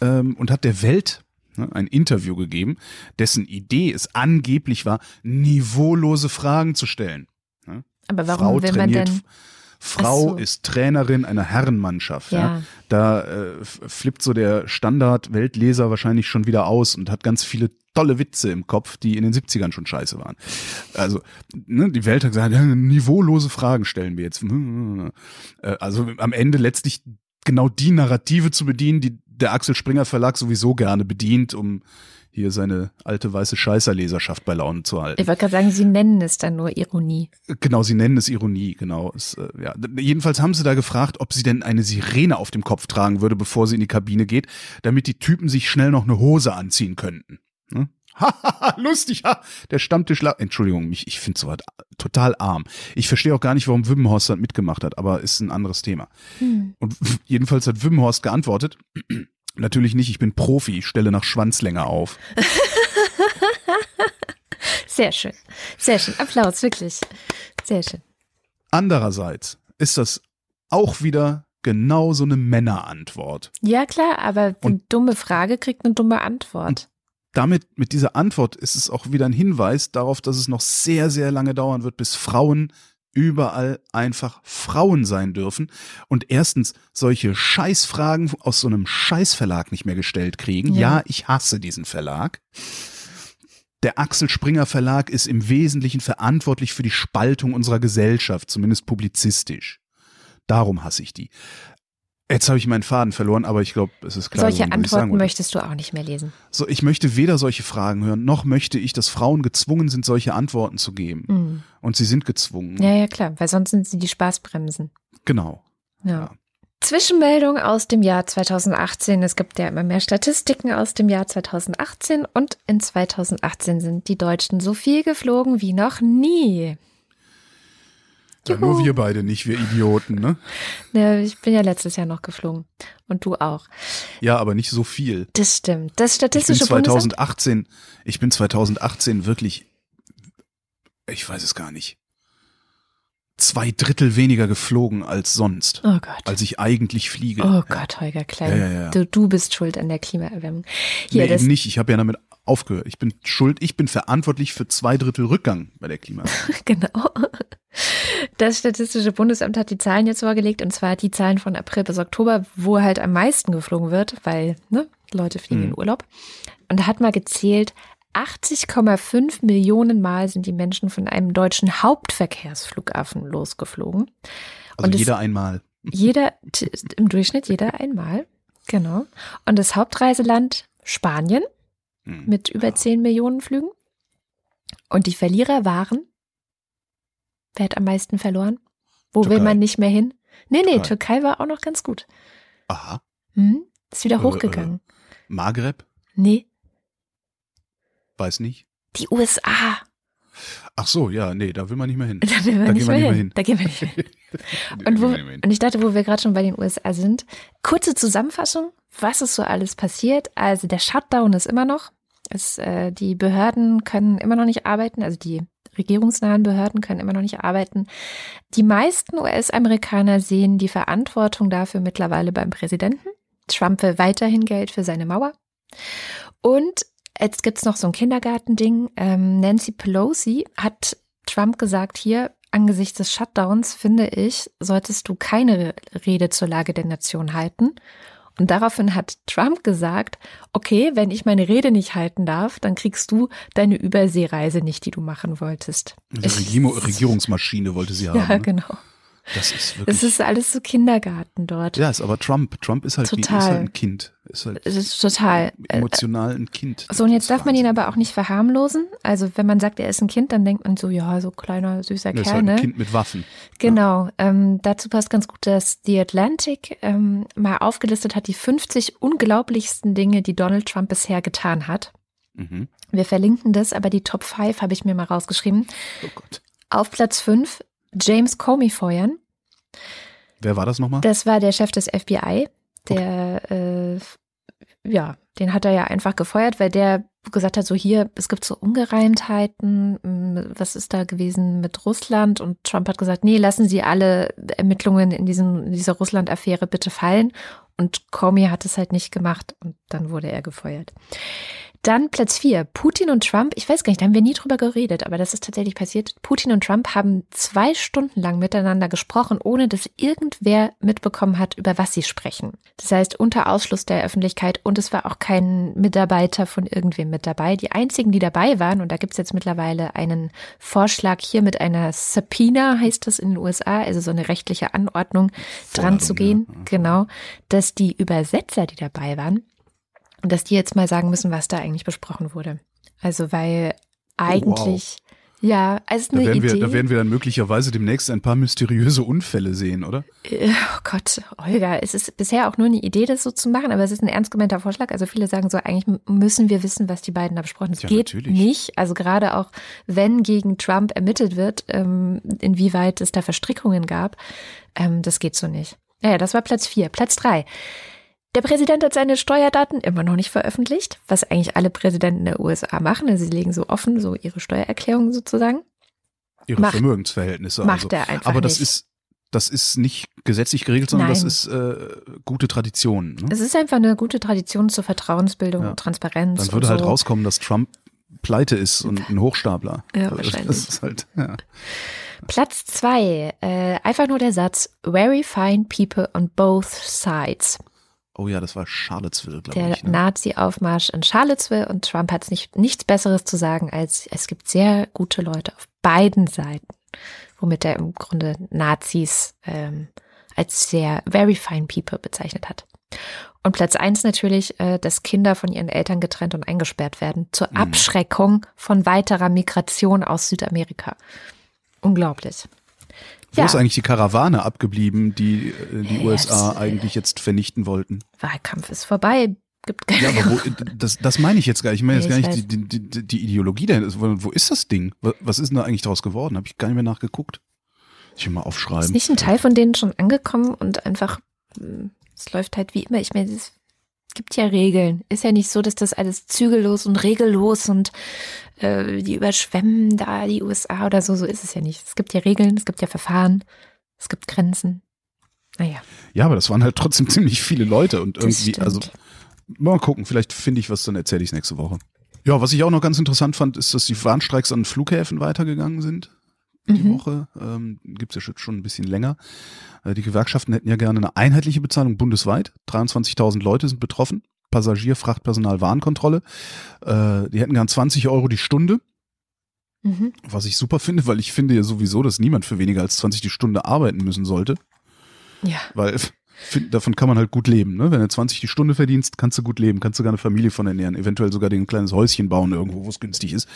S2: ähm, und hat der Welt ne, ein Interview gegeben, dessen Idee es angeblich war, niveaulose Fragen zu stellen.
S1: Aber warum
S2: Frau
S1: will man
S2: trainiert,
S1: denn?
S2: Frau
S1: so.
S2: ist Trainerin einer Herrenmannschaft. Ja.
S1: Ja.
S2: Da äh, flippt so der Standard-Weltleser wahrscheinlich schon wieder aus und hat ganz viele tolle Witze im Kopf, die in den 70ern schon scheiße waren. Also, ne, die Welt hat gesagt, ja, niveaulose Fragen stellen wir jetzt. Äh, Also am Ende letztlich genau die Narrative zu bedienen, die der Axel Springer Verlag sowieso gerne bedient, um hier seine alte weiße Scheißerleserschaft bei Laune zu halten.
S1: Ich wollte gerade sagen, Sie nennen es dann nur Ironie.
S2: Genau, sie nennen es Ironie, genau. Es, äh, ja. Jedenfalls haben sie da gefragt, ob sie denn eine Sirene auf dem Kopf tragen würde, bevor sie in die Kabine geht, damit die Typen sich schnell noch eine Hose anziehen könnten. Hahaha, lustig, ha. Der Stammtisch, Entschuldigung, mich, ich finde sowas total arm. Ich verstehe auch gar nicht, warum Wimmenhorst das mitgemacht hat, aber ist ein anderes Thema.
S1: Hm.
S2: Und jedenfalls hat Wimmenhorst geantwortet, natürlich nicht, ich bin Profi, ich stelle nach Schwanzlänge auf.
S1: Sehr schön. Sehr schön. Applaus, wirklich. Sehr schön.
S2: Andererseits ist das auch wieder genau so eine Männerantwort.
S1: Ja, klar, aber eine
S2: Und-
S1: dumme Frage kriegt eine dumme Antwort.
S2: damit, mit dieser Antwort ist es auch wieder ein Hinweis darauf, dass es noch sehr, sehr lange dauern wird, bis Frauen überall einfach Frauen sein dürfen und erstens solche Scheißfragen aus so einem Scheißverlag nicht mehr gestellt kriegen. Ja,
S1: Ja.
S2: ich hasse diesen Verlag. Der Axel Springer Verlag ist im Wesentlichen verantwortlich für die Spaltung unserer Gesellschaft, zumindest publizistisch. Darum hasse ich die. Jetzt habe ich meinen Faden verloren, aber ich glaube, es ist klar.
S1: Solche
S2: sagen
S1: Antworten möchtest du auch nicht mehr lesen.
S2: So, ich möchte weder solche Fragen hören, noch möchte ich, dass Frauen gezwungen sind, solche Antworten zu geben.
S1: Mhm.
S2: Und sie sind gezwungen.
S1: Ja, ja, klar, weil sonst sind sie die Spaßbremsen.
S2: Genau.
S1: Ja.
S2: Ja.
S1: Zwischenmeldung aus dem Jahr 2018. Es gibt ja immer mehr Statistiken aus dem Jahr 2018 und in 2018 sind die Deutschen so viel geflogen wie noch nie.
S2: Ja, nur wir beide nicht, wir Idioten, ne?
S1: Ja, ich bin ja letztes Jahr noch geflogen und du auch.
S2: Ja, aber nicht so viel.
S1: Das stimmt. Das
S2: Ich bin
S1: Statistische Bundesamt
S2: 2018, ich bin 2018 wirklich, ich weiß es gar nicht, zwei Drittel weniger geflogen als sonst,
S1: Oh Gott.
S2: als ich eigentlich fliege.
S1: Oh Gott, Holger Klein.
S2: Ja, ja, ja.
S1: Du, du bist schuld an der Klimaerwärmung. Hier,
S2: nee, eben nicht. Ich habe ja damit aufgehört. Ich bin schuld, ich bin verantwortlich für zwei Drittel Rückgang bei der Klima.
S1: genau. Das Statistische Bundesamt hat die Zahlen jetzt vorgelegt und zwar die Zahlen von April bis Oktober, wo halt am meisten geflogen wird, weil ne, Leute fliegen
S2: Mhm.
S1: in Urlaub. Und da hat mal gezählt, 80,5 Millionen Mal sind die Menschen von einem deutschen Hauptverkehrsflughafen losgeflogen.
S2: Also
S1: Und es-
S2: jeder einmal.
S1: Jeder, im Durchschnitt jeder einmal. Genau. Und das Hauptreiseland Spanien
S2: Hm.
S1: mit über 10 Millionen Flügen. Und die Verlierer waren, wer hat am meisten verloren? Wo will
S2: Türkei.
S1: man nicht mehr hin? Nee, nee,
S2: Türkei.
S1: Türkei war auch noch ganz gut.
S2: Aha.
S1: Hm? Ist wieder
S2: Äh,
S1: hochgegangen.
S2: Maghreb?
S1: Nee,
S2: Weiß nicht.
S1: die USA.
S2: Ach so, ja, nee, da will man nicht mehr hin.
S1: Da, will man
S2: Da
S1: nicht
S2: gehen wir
S1: mehr
S2: nicht mehr
S1: hin.
S2: hin.
S1: Da gehen wir nicht hin. Und, wo,
S2: hin.
S1: und ich dachte, wo wir gerade schon bei den USA sind, kurze Zusammenfassung, was ist so alles passiert. Also der Shutdown ist immer noch. Es, äh, die Behörden können immer noch nicht arbeiten, also die regierungsnahen Behörden können immer noch nicht arbeiten. Die meisten US-Amerikaner sehen die Verantwortung dafür mittlerweile beim Präsidenten. Trump will weiterhin Geld für seine Mauer. Und jetzt gibt's noch so ein Kindergartending. Ähm, Nancy Pelosi hat Trump gesagt, hier, angesichts des Shutdowns, finde ich, solltest du keine Rede zur Lage der Nation halten. Und daraufhin hat Trump gesagt, okay, wenn ich meine Rede nicht halten darf, dann kriegst du deine Überseereise nicht, die du machen wolltest.
S2: Regierung, Regierungsmaschine wollte sie haben.
S1: Ja,
S2: ne? Das ist wirklich.
S1: Es ist alles so Kindergarten dort.
S2: ja, ist aber Trump. Trump ist halt, wie, ist
S1: Total.
S2: halt ein Kind. Ist halt
S1: Es ist total. äh,
S2: emotional ein Kind.
S1: So, und jetzt
S2: ist
S1: darf man ihn
S2: Wahnsinn.
S1: aber auch nicht verharmlosen. Also, wenn man sagt, er ist ein Kind, dann denkt man so, ja, so kleiner, süßer
S2: Das ist
S1: Kerl,
S2: halt ein
S1: ne?
S2: Kind mit Waffen.
S1: Genau. Ähm, dazu passt ganz gut, dass The Atlantic ähm, mal aufgelistet hat, die 50 unglaublichsten Dinge, die Donald Trump bisher getan hat.
S2: Mhm.
S1: Wir verlinken das, aber die Top 5 habe ich mir mal rausgeschrieben.
S2: Oh Gott.
S1: Auf Platz 5 James Comey feuern.
S2: Wer war das nochmal?
S1: Das war der Chef des FBI. Der, äh, ja, den hat er ja einfach gefeuert, weil der gesagt hat, so hier, es gibt so Ungereimtheiten, was ist da gewesen mit Russland? Und Trump hat gesagt, nee, lassen Sie alle Ermittlungen in, diesen, in dieser Russland-Affäre bitte fallen. Und Comey hat es halt nicht gemacht und dann wurde er gefeuert. Dann Platz vier Putin und Trump. Ich weiß gar nicht, da haben wir nie drüber geredet, aber das ist tatsächlich passiert. Putin und Trump haben zwei Stunden lang miteinander gesprochen, ohne dass irgendwer mitbekommen hat, über was sie sprechen. Das heißt, unter Ausschluss der Öffentlichkeit und es war auch kein Mitarbeiter von irgendwem mit dabei. Die einzigen, die dabei waren, und da gibt's jetzt mittlerweile einen Vorschlag hier mit einer Subpoena, heißt das in den USA, also so eine rechtliche Anordnung, dran zu gehen.
S2: ja.
S1: Genau, dass die Übersetzer, die dabei waren, und dass die jetzt mal sagen müssen, was da eigentlich besprochen wurde. Also weil eigentlich, ja, also es ist
S2: Da
S1: eine
S2: werden, wir,
S1: Idee.
S2: da werden wir dann möglicherweise demnächst ein paar mysteriöse Unfälle sehen, oder?
S1: Äh, Oh Gott, Olga, es ist bisher auch nur eine Idee, das so zu machen, aber es ist ein ernst gemeinter Vorschlag. Also viele sagen so, eigentlich müssen wir wissen, was die beiden da besprochen haben. Es
S2: Ja,
S1: geht
S2: natürlich.
S1: nicht. Also gerade auch, wenn gegen Trump ermittelt wird, ähm, inwieweit es da Verstrickungen gab, ähm, das geht so nicht. Naja, das war Platz vier. Platz drei. Der Präsident hat seine Steuerdaten immer noch nicht veröffentlicht, was eigentlich alle Präsidenten der USA machen. Also sie legen so offen so ihre Steuererklärungen sozusagen.
S2: Ihre
S1: Macht-
S2: Vermögensverhältnisse.
S1: macht
S2: also.
S1: er einfach
S2: Aber das
S1: nicht.
S2: ist, das ist nicht gesetzlich geregelt, sondern das
S1: Nein.
S2: ist äh, gute Tradition. Ne?
S1: Es ist einfach eine gute Tradition zur Vertrauensbildung
S2: Ja.
S1: und Transparenz.
S2: Dann würde halt
S1: so.
S2: rauskommen, dass Trump pleite ist und ein Hochstapler.
S1: Ja,
S2: Also
S1: wahrscheinlich.
S2: Das ist halt, ja.
S1: Platz zwei, äh, einfach nur der Satz, very fine people on both sides.
S2: Oh ja, das war Charlottesville, glaube
S1: Der
S2: ich. Ne?
S1: Nazi-Aufmarsch in Charlottesville und Trump hat nicht, nichts Besseres zu sagen, als es gibt sehr gute Leute auf beiden Seiten, womit er im Grunde Nazis ähm, als sehr very fine people bezeichnet hat. Und Platz eins natürlich, äh, dass Kinder von ihren Eltern getrennt und eingesperrt werden, zur
S2: Mhm.
S1: Abschreckung von weiterer Migration aus Südamerika. Unglaublich.
S2: Wo
S1: Ja.
S2: ist eigentlich die Karawane abgeblieben, die äh, die
S1: Ja,
S2: USA
S1: das-
S2: eigentlich jetzt vernichten wollten?
S1: Wahlkampf ist vorbei. Gibt keine
S2: Ja, aber wo, das, das meine ich jetzt gar nicht. Ich meine jetzt
S1: Nee,
S2: gar
S1: ich
S2: nicht die, die, die, Ideologie dahinter. Wo, wo ist das Ding? Wa- Was ist denn da eigentlich draus geworden? Habe ich gar nicht mehr nachgeguckt. Ich will mal
S1: Ist
S2: aufschreiben.
S1: nicht ein Teil von denen schon angekommen und einfach, mh, es läuft halt wie immer. Ich meine, es gibt ja Regeln. Ist ja nicht so, dass das alles zügellos und regellos und äh, die überschwemmen da die USA oder so. So ist es ja nicht. Es gibt ja Regeln, es gibt ja Verfahren, es gibt Grenzen. Naja,
S2: Ja, aber das waren halt trotzdem ziemlich viele Leute und irgendwie, also mal gucken, vielleicht finde ich was, dann erzähle ich es nächste Woche. Ja, was ich auch noch ganz interessant fand, ist, dass die Warnstreiks an Flughäfen weitergegangen sind. Die
S1: Mhm.
S2: Woche ähm, gibt es ja schon ein bisschen länger. Äh, die Gewerkschaften hätten ja gerne eine einheitliche Bezahlung bundesweit. 23.000 Leute sind betroffen. Passagier, Frachtpersonal, Warenkontrolle. Äh, die hätten gern 20 Euro die Stunde.
S1: Mhm.
S2: Was ich super finde, weil ich finde ja sowieso, dass niemand für weniger als 20 die Stunde arbeiten müssen sollte.
S1: Ja,
S2: Weil davon kann man halt gut leben. Ne? Wenn du 20 die Stunde verdienst, kannst du gut leben, kannst sogar eine Familie von ernähren, eventuell sogar dir ein kleines Häuschen bauen irgendwo, wo es günstig ist.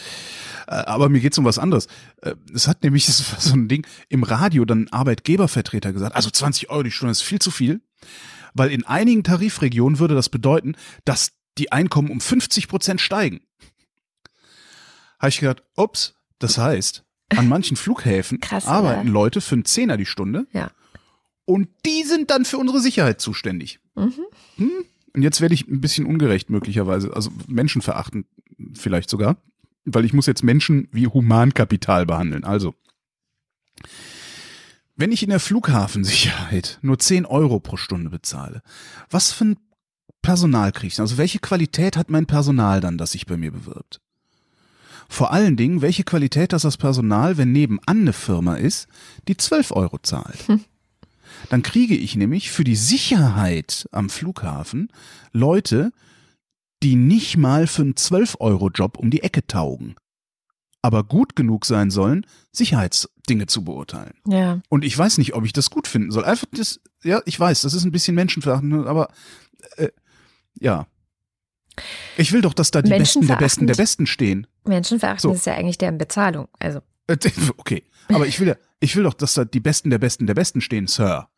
S2: Äh, aber mir geht's um was anderes. Äh, Es hat nämlich so ein Ding im Radio dann ein Arbeitgebervertreter gesagt, also 20 Euro die Stunde ist viel zu viel, weil in einigen Tarifregionen würde das bedeuten, dass die Einkommen um 50 Prozent steigen. Habe ich gedacht, ups, das heißt, an manchen Flughäfen
S1: Krass,
S2: arbeiten
S1: oder?
S2: Leute für einen Zehner die Stunde
S1: ja.
S2: und die sind dann für unsere Sicherheit zuständig.
S1: Mhm.
S2: Und jetzt werde ich ein bisschen ungerecht möglicherweise, also menschenverachtend vielleicht sogar, weil ich muss jetzt Menschen wie Humankapital behandeln. Also, wenn ich in der Flughafensicherheit nur 10 Euro pro Stunde bezahle, was für ein Personal kriege ich? Also welche Qualität hat mein Personal dann, das sich bei mir bewirbt? Vor allen Dingen, welche Qualität hat das Personal, wenn nebenan eine Firma ist, die 12 Euro zahlt? Dann kriege ich nämlich für die Sicherheit am Flughafen Leute, die nicht mal für einen 12-Euro-Job um die Ecke taugen, aber gut genug sein sollen, Sicherheitsdinge zu beurteilen.
S1: Ja.
S2: Und ich weiß nicht, ob ich das gut finden soll. Einfach das, ja, ich weiß, das ist ein bisschen menschenverachtend, aber äh, ja. Ich will doch, dass da die Besten der Besten der
S1: Menschenverachtend.
S2: Besten stehen.
S1: Menschenverachten
S2: So.
S1: ist ja eigentlich deren Bezahlung. Also,
S2: Äh, Okay, aber ich will ja, ich will doch, dass da die Besten der Besten der Besten stehen, Sir.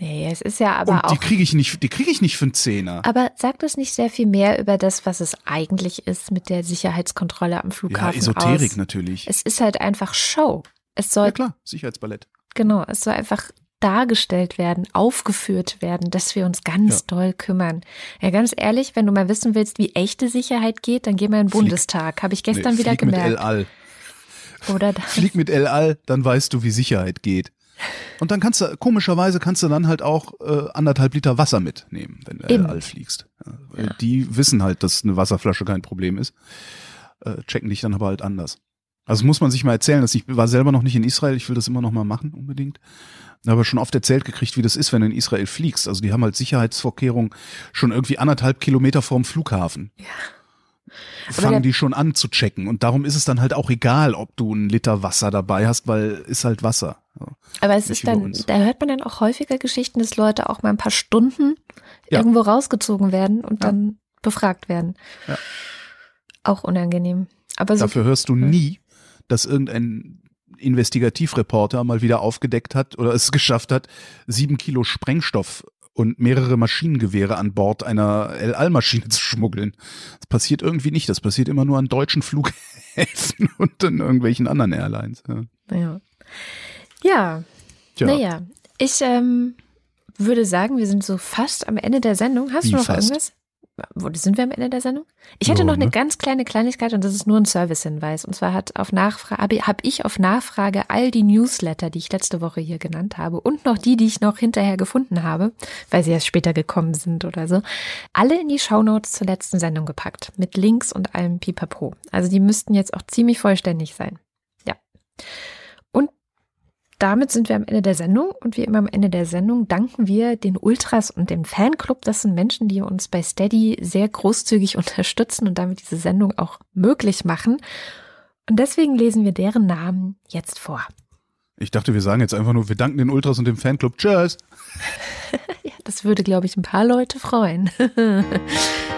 S1: Nee, es ist ja aber
S2: Und die
S1: auch.
S2: kriege ich nicht, die kriege ich nicht für einen Zehner.
S1: Aber sagt das nicht sehr viel mehr über das, was es eigentlich ist mit der Sicherheitskontrolle am
S2: Ja,
S1: Flughafen
S2: Esoterik
S1: aus?
S2: natürlich.
S1: Es ist halt einfach Show. Es soll,
S2: Ja klar, Sicherheitsballett.
S1: genau, es soll einfach dargestellt werden, aufgeführt werden, dass wir uns ganz
S2: Ja.
S1: doll kümmern. Ja, ganz ehrlich, wenn du mal wissen willst, wie echte Sicherheit geht, dann geh mal in den
S2: Flieg-
S1: Bundestag. Habe ich gestern
S2: Nee,
S1: wieder
S2: flieg mit El
S1: gemerkt.
S2: Al.
S1: Oder da,
S2: Flieg mit El Al, dann weißt du, wie Sicherheit geht. Und dann kannst du, komischerweise kannst du dann halt auch äh, anderthalb Liter Wasser mitnehmen, wenn du
S1: Eben.
S2: Al fliegst. Ja, weil Die wissen halt, dass eine Wasserflasche kein Problem ist. Äh, checken dich dann aber halt anders. Also muss man sich mal erzählen, dass ich war selber noch nicht in Israel, ich will das immer noch mal machen, unbedingt. Aber schon oft erzählt gekriegt, wie das ist, wenn du in Israel fliegst. Also die haben halt Sicherheitsvorkehrungen schon irgendwie anderthalb Kilometer vorm Flughafen. Fangen die schon an zu checken. Und darum ist es dann halt auch egal, ob du einen Liter Wasser dabei hast, weil ist halt Wasser.
S1: Aber es
S2: nicht
S1: ist dann, da hört man dann auch häufiger Geschichten, dass Leute auch mal ein paar Stunden
S2: Ja.
S1: irgendwo rausgezogen werden und
S2: Ja.
S1: dann befragt werden.
S2: Ja.
S1: Auch unangenehm. Aber so
S2: Dafür hörst du nie, dass irgendein Investigativreporter mal wieder aufgedeckt hat oder es geschafft hat, sieben Kilo Sprengstoff und mehrere Maschinengewehre an Bord einer El Al-Maschine zu schmuggeln. Das passiert irgendwie nicht. Das passiert immer nur an deutschen Flughäfen und an irgendwelchen anderen Airlines. Ja.
S1: Ja. Ja,
S2: Tja,
S1: naja. Ich ähm, würde sagen, wir sind so fast am Ende der Sendung. Hast
S2: Wie
S1: du noch
S2: fast?
S1: irgendwas? Wo sind wir am Ende der Sendung? Ich hätte
S2: Ja,
S1: noch eine
S2: ne?
S1: ganz kleine Kleinigkeit und das ist nur ein Servicehinweis. Und zwar hat auf Nachfrage, habe hab ich auf Nachfrage all die Newsletter, die ich letzte Woche hier genannt habe und noch die, die ich noch hinterher gefunden habe, weil sie erst später gekommen sind oder so, alle in die Shownotes zur letzten Sendung gepackt. Mit Links und allem Pipapo. Also die müssten jetzt auch ziemlich vollständig sein. Ja. Damit sind wir am Ende der Sendung und wie immer am Ende der Sendung danken wir den Ultras und dem Fanclub. Das sind Menschen, die uns bei Steady sehr großzügig unterstützen und damit diese Sendung auch möglich machen. Und deswegen lesen wir deren Namen jetzt vor.
S2: Ich dachte, wir sagen jetzt einfach nur, wir danken den Ultras und dem Fanclub. Tschüss.
S1: Ja, das würde, glaube ich, ein paar Leute freuen.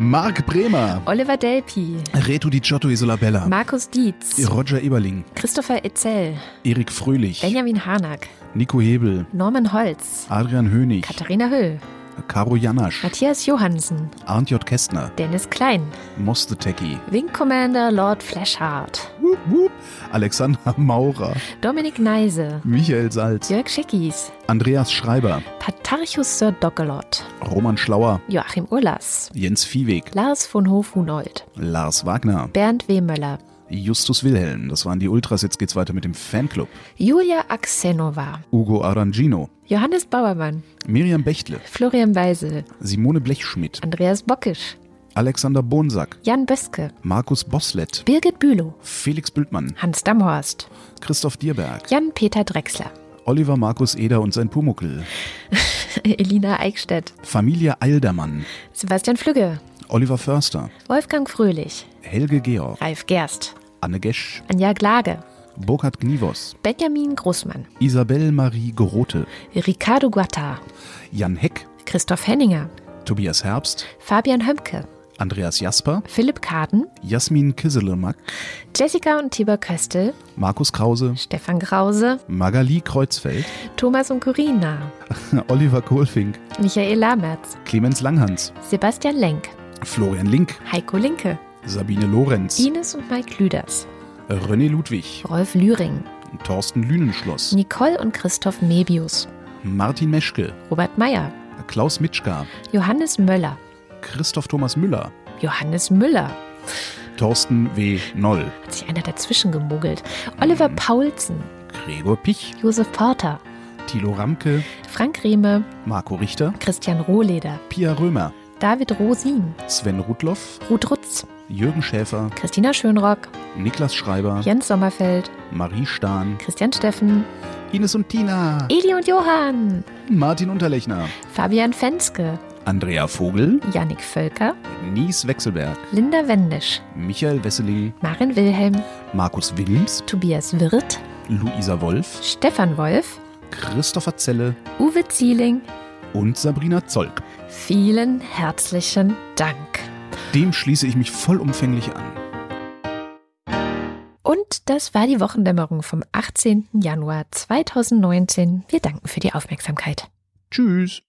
S2: Marc Bremer,
S1: Oliver Delpi,
S2: Reto Di Giotto Isolabella,
S1: Markus Dietz,
S2: Roger Eberling,
S1: Christopher Etzel,
S2: Erik Fröhlich,
S1: Benjamin Harnack,
S2: Nico Hebel,
S1: Norman Holz,
S2: Adrian Hönig,
S1: Katharina Höll,
S2: Caro Janasch,
S1: Matthias Johansen,
S2: Arndt J. Kästner,
S1: Dennis Klein,
S2: Moste Techie,
S1: Wing Commander Lord Flashheart,
S2: Wup, wup. Alexander Maurer,
S1: Dominik Neise,
S2: Michael Salz,
S1: Jörg Schickis,
S2: Andreas Schreiber,
S1: Patarchus Sir Dockelot,
S2: Roman Schlauer,
S1: Joachim Urlas,
S2: Jens Viehweg,
S1: Lars von Hof-Hunold,
S2: Lars Wagner,
S1: Bernd W. Möller,
S2: Justus Wilhelm, das waren die Ultras, jetzt geht's weiter mit dem Fanclub,
S1: Julia Axenova,
S2: Ugo Arangino,
S1: Johannes Bauermann,
S2: Miriam Bechtle,
S1: Florian Weisel,
S2: Simone Blechschmidt,
S1: Andreas Bockisch,
S2: Alexander Bonsack,
S1: Jan Böske,
S2: Markus Boslett,
S1: Birgit Bülow,
S2: Felix Bültmann,
S1: Hans Damhorst,
S2: Christoph Dierberg,
S1: Jan-Peter Drechsler,
S2: Oliver Markus Eder und sein Pumuckel,
S1: Elina Eickstedt,
S2: Familie Eildermann,
S1: Sebastian Flügge,
S2: Oliver Förster,
S1: Wolfgang Fröhlich,
S2: Helge Georg,
S1: Ralf Gerst,
S2: Anne Gesch,
S1: Anja Glage,
S2: Burkhard Gnivos,
S1: Benjamin Großmann,
S2: Isabel Marie Gorote,
S1: Ricardo Guatta,
S2: Jan Heck,
S1: Christoph Henninger,
S2: Tobias Herbst,
S1: Fabian Hömke,
S2: Andreas Jasper,
S1: Philipp Kaden,
S2: Jasmin Kisselemak,
S1: Jessica und Tibor Köstel,
S2: Markus Krause,
S1: Stefan Krause,
S2: Magali Kreuzfeld,
S1: Thomas und Corina,
S2: Oliver Kohlfink,
S1: Michael Lamertz,
S2: Clemens Langhans,
S1: Sebastian Lenk,
S2: Florian Link,
S1: Heiko Linke,
S2: Sabine Lorenz,
S1: Ines und Mike Lüders,
S2: René Ludwig,
S1: Rolf Lühring,
S2: Thorsten Lünenschloss,
S1: Nicole und Christoph Mebius,
S2: Martin Meschke,
S1: Robert Meyer,
S2: Klaus Mitschka,
S1: Johannes Möller,
S2: Christoph Thomas Müller,
S1: Johannes Müller,
S2: Thorsten W. Noll,
S1: hat sich einer dazwischen gemogelt, Oliver Paulsen,
S2: Gregor Pich,
S1: Josef Porter,
S2: Thilo Ramke,
S1: Frank Rehme,
S2: Marco Richter,
S1: Christian Rohleder,
S2: Pia Römer,
S1: David Rosin,
S2: Sven Rudloff,
S1: Ruth Rutz,
S2: Jürgen Schäfer,
S1: Christina Schönrock,
S2: Niklas Schreiber,
S1: Jens Sommerfeld,
S2: Marie Stahn,
S1: Christian Steffen,
S2: Ines und Tina,
S1: Eli und Johann,
S2: Martin Unterlechner,
S1: Fabian Fenske,
S2: Andrea Vogel,
S1: Yannick Völker,
S2: Nies Wechselberg,
S1: Linda Wendisch,
S2: Michael Wesseling,
S1: Marin Wilhelm,
S2: Markus Wilms,
S1: Tobias Wirth,
S2: Luisa Wolf,
S1: Stefan Wolf,
S2: Christopher Zelle
S1: Uwe Zieling.
S2: und Sabrina Zolk.
S1: Vielen herzlichen Dank.
S2: Dem schließe ich mich vollumfänglich an.
S1: Und das war die Wochendämmerung vom 18. Januar 2019. Wir danken für die Aufmerksamkeit.
S2: Tschüss.